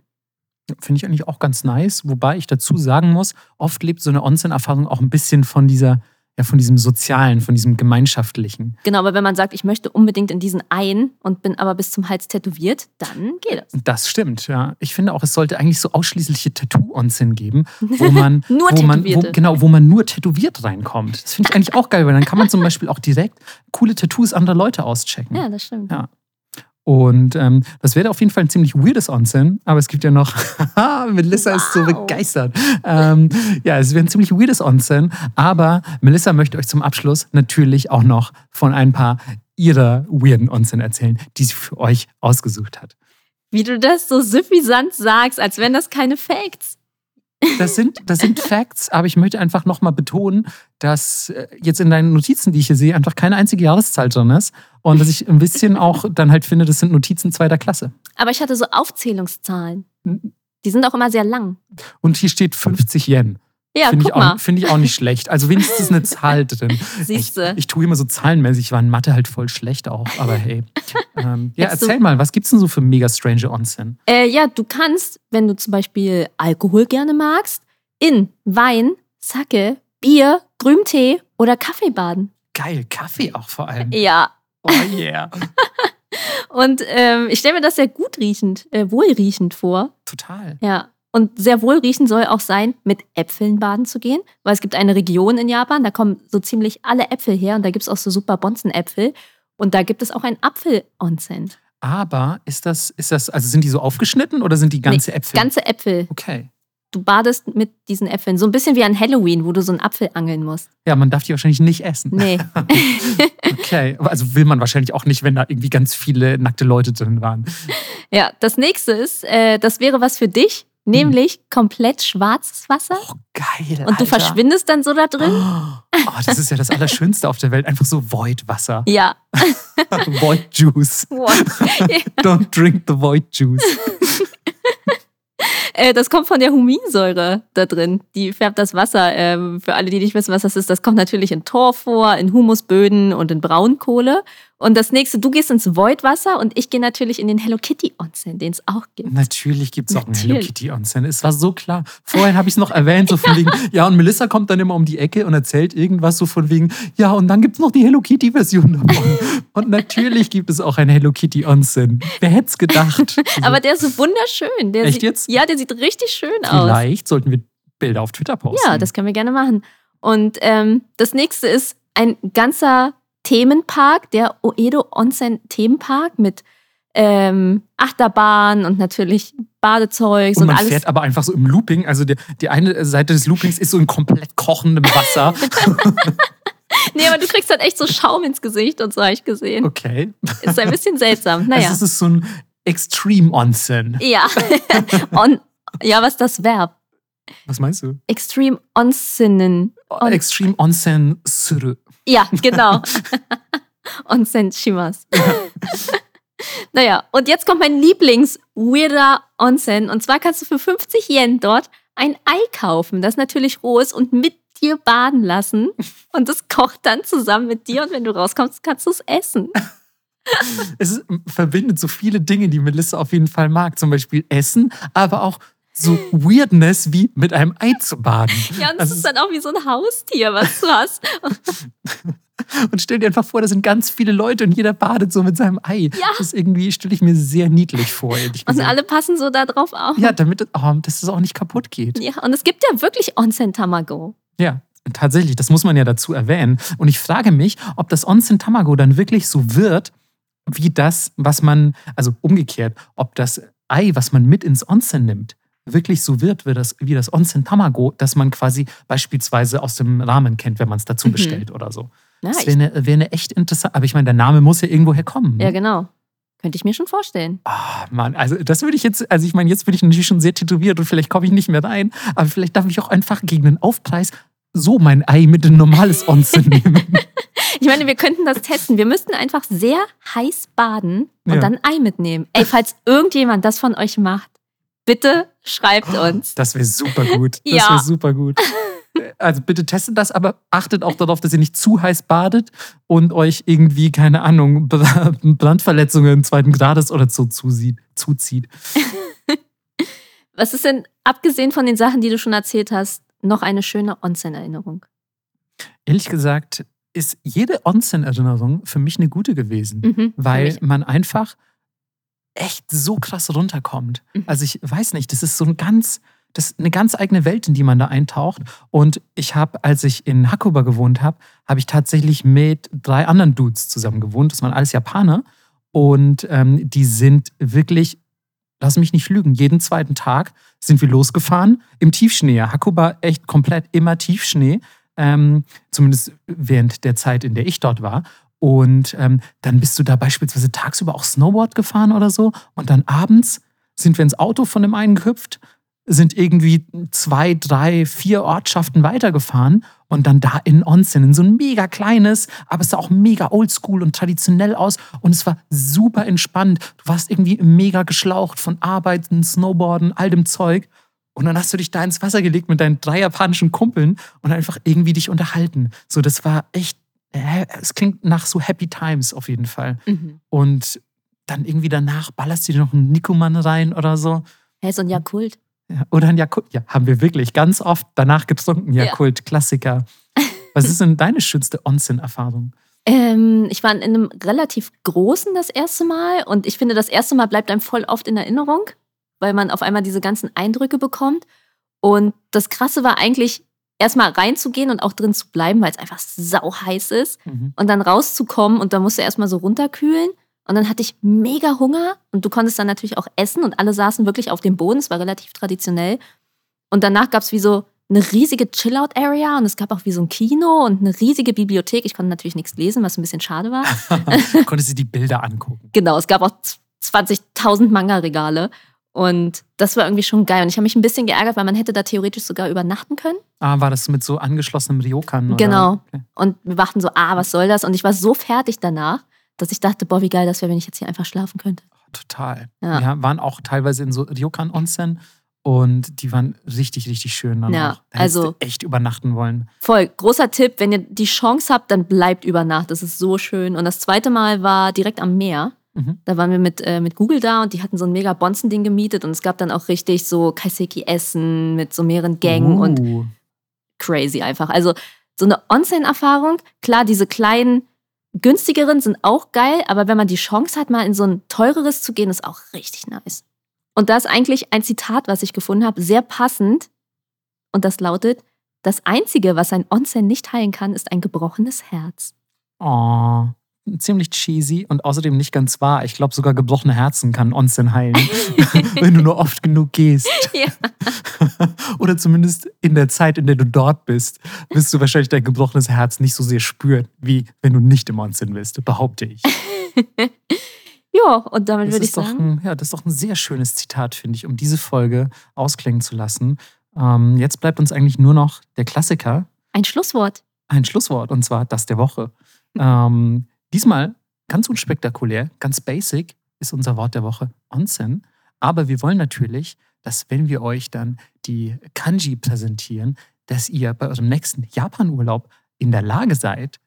Finde ich eigentlich auch ganz nice, wobei ich dazu sagen muss, oft lebt so eine Onsen-Erfahrung auch ein bisschen von dieser ja, von diesem Sozialen, von diesem Gemeinschaftlichen. Genau, aber wenn man sagt, ich möchte unbedingt in diesen ein und bin aber bis zum Hals tätowiert, dann geht das. Das stimmt, ja. Ich finde auch, es sollte eigentlich so ausschließliche Tattoo-Onsen geben, wo man, nur wo man wo, genau, wo man nur tätowiert reinkommt. Das finde ich eigentlich auch geil, weil dann kann man zum Beispiel auch direkt coole Tattoos anderer Leute auschecken. Ja, das stimmt. Ja. Und ähm, das wäre auf jeden Fall ein ziemlich weirdes Onsen, aber es gibt ja noch, Melissa wow. ist so begeistert. Ähm, ja, es wäre ein ziemlich weirdes Onsen, aber Melissa möchte euch zum Abschluss natürlich auch noch von ein paar ihrer weirden Onsen erzählen, die sie für euch ausgesucht hat. Wie du das so suffisant sagst, als wären das keine Facts. Das sind, das sind Facts, aber ich möchte einfach nochmal betonen, dass äh, jetzt in deinen Notizen, die ich hier sehe, einfach keine einzige Jahreszahl drin ist. Und dass ich ein bisschen auch dann halt finde, das sind Notizen zweiter Klasse. Aber ich hatte so Aufzählungszahlen. Die sind auch immer sehr lang. Und hier steht 50 Yen. Ja, Finde ich, auch- finde ich auch nicht schlecht. Also wenigstens eine Zahl drin. Siehst du. Ich, ich tue immer so zahlenmäßig, ich war in Mathe halt voll schlecht auch. Aber hey. Ähm, ja, Hättest du- erzähl mal, was gibt's denn so für mega strange Onsen? Äh, ja, du kannst, wenn du zum Beispiel Alkohol gerne magst, in Wein, Sake, Bier, Grüntee oder Kaffee baden. Geil, Kaffee auch vor allem. Ja. Oh yeah. Und ähm, ich stelle mir das sehr gut riechend, äh, wohlriechend vor. Total. Ja. Und sehr wohlriechend soll auch sein, mit Äpfeln baden zu gehen, weil es gibt eine Region in Japan, da kommen so ziemlich alle Äpfel her und da gibt es auch so super Bonzenäpfel. Und da gibt es auch ein Apfel-Onsen. Aber ist das, ist das, also sind die so aufgeschnitten oder sind die ganze Äpfel? Ganze Äpfel. Okay. Du badest mit diesen Äpfeln. So ein bisschen wie an Halloween, wo du so einen Apfel angeln musst. Ja, man darf die wahrscheinlich nicht essen. Nee. Okay. Also will man wahrscheinlich auch nicht, wenn da irgendwie ganz viele nackte Leute drin waren. ja, das nächste ist, äh, das wäre was für dich, nämlich komplett schwarzes Wasser. Oh, geil. Und du Alter. verschwindest dann so da drin. Oh, das ist ja das Allerschönste auf der Welt. Einfach so Void-Wasser. Ja. Void Juice. What? Don't drink the Void Juice. Äh, das kommt von der Huminsäure da drin. Die färbt das Wasser. Ähm, für alle, die nicht wissen, was das ist, das kommt natürlich in Tor vor, in Humusböden und in Braunkohle. Und das nächste, du gehst ins Voidwasser und ich gehe natürlich in den Hello Kitty Onsen, den es auch gibt. Natürlich gibt es auch einen Hello. Kitty Onsen. Es war so klar. Vorhin habe ich es noch erwähnt, so von wegen, ja, und Melissa kommt dann immer um die Ecke und erzählt irgendwas so von wegen, ja, und dann gibt es noch die Hello Kitty-Version davon. Und natürlich gibt es auch einen Hello Kitty Onsen. Wer hätte es gedacht? Aber der ist so wunderschön. Der Echt sieht, jetzt? Ja, der sieht richtig schön aus. vielleicht sollten wir Bilder auf Twitter posten. Ja, das können wir gerne machen. Und ähm, das nächste ist ein ganzer Themenpark, der Oedo Onsen Themenpark mit ähm, Achterbahn und natürlich Badezeugs Und und, man alles. fährt aber einfach so im Looping. Also die, die eine Seite des Loopings ist so in komplett kochendem Wasser. Nee, aber du kriegst halt echt so Schaum ins Gesicht und so habe ich gesehen. Okay. Ist ein bisschen seltsam. Naja. Also es ist so ein Extreme Onsen. ja. On, ja, was ist das Verb? Was meinst du? Extreme Onsinnen. On, Extreme Onsen Suru. Ja, genau. Onsen Shimas. naja, und jetzt kommt mein Lieblings-weirder Onsen. Und zwar kannst du für 50 Yen dort ein Ei kaufen, das natürlich roh ist und mit dir baden lassen. Und das kocht dann zusammen mit dir. Und wenn du rauskommst, kannst du es essen. Es verbindet so viele Dinge, die Melissa auf jeden Fall mag. Zum Beispiel Essen, aber auch so Weirdness wie mit einem Ei zu baden. Ja, und es Also ist dann auch wie so ein Haustier, was du hast. Und stell dir einfach vor, da sind ganz viele Leute und jeder badet so mit seinem Ei. Ja. Das ist irgendwie, stelle ich mir sehr niedlich vor, Und alle passen so da drauf auf. ja, damit oh, dass es auch nicht kaputt geht. Ja, und es gibt ja wirklich Onsen Tamago. Ja, tatsächlich, das muss man ja dazu erwähnen. Und ich frage mich, ob das Onsen Tamago dann wirklich so wird, wie das, was man, also umgekehrt, ob das Ei, was man mit ins Onsen nimmt, wirklich so wird wie das, wie das Onsen Tamago, das man quasi beispielsweise aus dem Ramen kennt, wenn man es dazu Mhm. bestellt oder so. Ja, Das wäre eine, wär eine echt interessant. Aber ich meine, der Name muss ja irgendwo herkommen. ja, genau. Könnte ich mir schon vorstellen. Ah, Mann, also das würde ich jetzt, also ich meine, jetzt bin ich natürlich schon sehr tätowiert und vielleicht komme ich nicht mehr rein, aber vielleicht darf ich auch einfach gegen den Aufpreis so mein Ei mit ein normales Onsen nehmen. Ich meine, wir könnten das testen. Wir müssten einfach sehr heiß baden und Ja. dann Ei mitnehmen. Ey, falls irgendjemand das von euch macht, bitte schreibt uns. Das wäre super gut. Das Ja. wäre super gut. Also bitte testet das, aber achtet auch darauf, dass ihr nicht zu heiß badet und euch irgendwie, keine Ahnung, Bra- Brandverletzungen zweiten Grades oder so zusieht, zuzieht. Was ist denn, abgesehen von den Sachen, die du schon erzählt hast, noch eine schöne Onsen-Erinnerung? Ehrlich gesagt ist jede Onsen-Erinnerung für mich eine gute gewesen. Mhm, weil man einfach echt so krass runterkommt. Mhm. Also ich weiß nicht, das ist so ein ganz, das ist eine ganz eigene Welt, in die man da eintaucht. Und ich habe, als ich in Hakuba gewohnt habe, habe ich tatsächlich mit drei anderen Dudes zusammen gewohnt. Das waren alles Japaner. Und ähm, die sind wirklich, lass mich nicht lügen, jeden zweiten Tag sind wir losgefahren im Tiefschnee. Hakuba echt komplett immer Tiefschnee. Ähm, zumindest während der Zeit, in der ich dort war. Und ähm, dann bist du da beispielsweise tagsüber auch Snowboard gefahren oder so. Und dann abends sind wir ins Auto von dem einen gehüpft, sind irgendwie zwei, drei, vier Ortschaften weitergefahren und dann da in Onsen, in so ein mega kleines, aber es sah auch mega oldschool und traditionell aus und es war super entspannt. Du warst irgendwie mega geschlaucht von Arbeiten, Snowboarden, all dem Zeug. Und dann hast du dich da ins Wasser gelegt mit deinen drei japanischen Kumpeln und einfach irgendwie dich unterhalten. So, das war echt, es klingt nach so Happy Times auf jeden Fall. Mhm. Und dann irgendwie danach ballerst du dir noch einen Nikoman rein oder so. Hey, so ein Jakult. Ja, oder ein Jakult. Ja, haben wir wirklich ganz oft danach getrunken. Ja. Jakult, Klassiker. Was ist denn deine schönste Onsen-Erfahrung? Ähm, ich war in einem relativ großen das erste Mal und ich finde, das erste Mal bleibt einem voll oft in Erinnerung, weil man auf einmal diese ganzen Eindrücke bekommt. Und das Krasse war eigentlich, erstmal reinzugehen und auch drin zu bleiben, weil es einfach sau heiß ist. Mhm. Und dann rauszukommen und da musste erstmal so runterkühlen. Und dann hatte ich mega Hunger und du konntest dann natürlich auch essen und alle saßen wirklich auf dem Boden. Es war relativ traditionell. Und danach gab es wie so eine riesige Chill-Out-Area und es gab auch wie so ein Kino und eine riesige Bibliothek. Ich konnte natürlich nichts lesen, was ein bisschen schade war. Konntest du die Bilder angucken? Genau, es gab auch 20.000 Manga-Regale. Und das war irgendwie schon geil. Und ich habe mich ein bisschen geärgert, weil man hätte da theoretisch sogar übernachten können. Ah, war das mit so angeschlossenem Ryokan? Oder? Genau. Okay. Und wir dachten so, ah, was soll das? Und ich war so fertig danach, dass ich dachte, boah, wie geil das wäre, wenn ich jetzt hier einfach schlafen könnte. Total. Ja. Wir waren auch teilweise in so Ryokan-Onsen und die waren richtig, richtig schön. Dann Ja. Da also- echt übernachten wollen. Voll, großer Tipp, wenn ihr die Chance habt, dann bleibt über Nacht. Das ist so schön. Und das zweite Mal war direkt am Meer. Mhm. Da waren wir mit, äh, mit Google da und die hatten so ein mega Bonzen-Ding gemietet und es gab dann auch richtig so Kaiseki-Essen mit so mehreren Gängen und Uh. crazy einfach. Also so eine Onsen-Erfahrung, klar, diese kleinen, günstigeren sind auch geil, aber wenn man die Chance hat, mal in so ein teureres zu gehen, ist auch richtig nice. Und da ist eigentlich ein Zitat, was ich gefunden habe, sehr passend. Und das lautet, das Einzige, was ein Onsen nicht heilen kann, ist ein gebrochenes Herz. Oh, ziemlich cheesy und außerdem nicht ganz wahr. Ich glaube, sogar gebrochene Herzen kann Onsen heilen, wenn du nur oft genug gehst. Ja. Oder zumindest in der Zeit, in der du dort bist, wirst du wahrscheinlich dein gebrochenes Herz nicht so sehr spüren, wie wenn du nicht im Onsen bist, behaupte ich. Ja, und damit Das würde ich sagen, ein, ja, das ist doch ein sehr schönes Zitat, finde ich, um diese Folge ausklingen zu lassen. Ähm, jetzt bleibt uns eigentlich nur noch der Klassiker, ein Schlusswort. ein Schlusswort, und zwar das der Woche. Ähm, diesmal ganz unspektakulär, ganz basic ist unser Wort der Woche Onsen. Aber wir wollen natürlich, dass wenn wir euch dann die Kanji präsentieren, dass ihr bei eurem nächsten Japan-Urlaub in der Lage seid,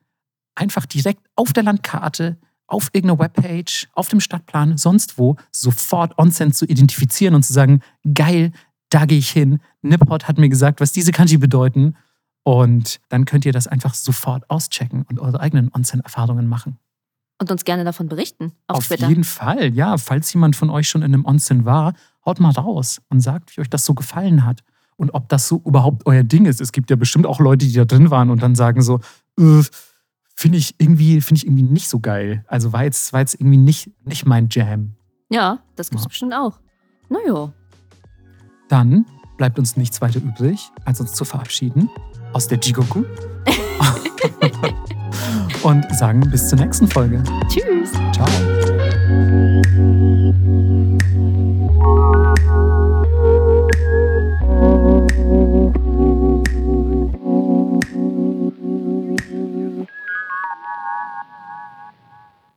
einfach direkt auf der Landkarte, auf irgendeiner Webpage, auf dem Stadtplan, sonst wo, sofort Onsen zu identifizieren und zu sagen, geil, da gehe ich hin. Nippot hat mir gesagt, was diese Kanji bedeuten. Und dann könnt ihr das einfach sofort auschecken und eure eigenen Onsen-Erfahrungen machen. Und uns gerne davon berichten auf, Auf Twitter. jeden Fall, ja. Falls jemand von euch schon in einem Onsen war, haut mal raus und sagt, wie euch das so gefallen hat. Und ob das so überhaupt euer Ding ist. Es gibt ja bestimmt auch Leute, die da drin waren und dann sagen so, äh, finde ich, irgendwie, find ich irgendwie nicht so geil. Also war jetzt, war jetzt irgendwie nicht, nicht mein Jam. Ja, das gibt's Ja. bestimmt auch. Naja. Dann bleibt uns nichts weiter übrig, als uns zu verabschieden aus der Jigoku. und sagen bis zur nächsten Folge. Tschüss. Ciao.